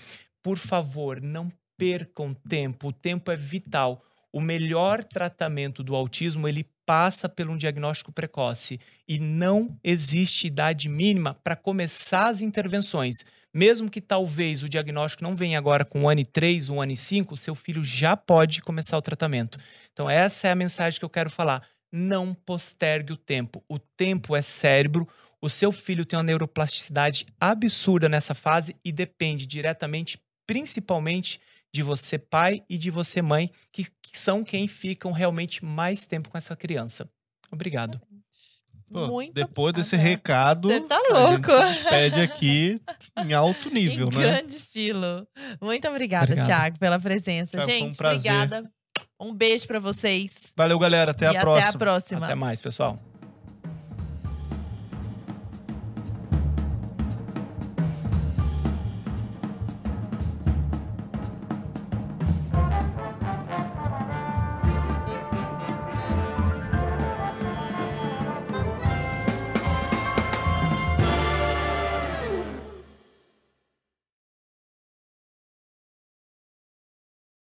Por favor, não percam tempo. O tempo é vital. O melhor tratamento do autismo, ele passa por um diagnóstico precoce e não existe idade mínima para começar as intervenções. Mesmo que talvez o diagnóstico não venha agora com um ano e três, um ano e cinco, seu filho já pode começar o tratamento. Então, essa é a mensagem que eu quero falar. Não postergue o tempo. O tempo é cérebro. O seu filho tem uma neuroplasticidade absurda nessa fase e depende diretamente, principalmente, de você, pai, e de você, mãe, que, que são quem ficam realmente mais tempo com essa criança. Obrigado. Pô, Muito depois desse recado, Você tá louco. pede aqui em alto nível, em né? Grande estilo. Muito obrigada, Obrigado. Thiago, pela presença. Cara, Gente, um obrigada. Um beijo para vocês. Valeu, galera. Até e a próxima. Até a próxima. Até mais, pessoal.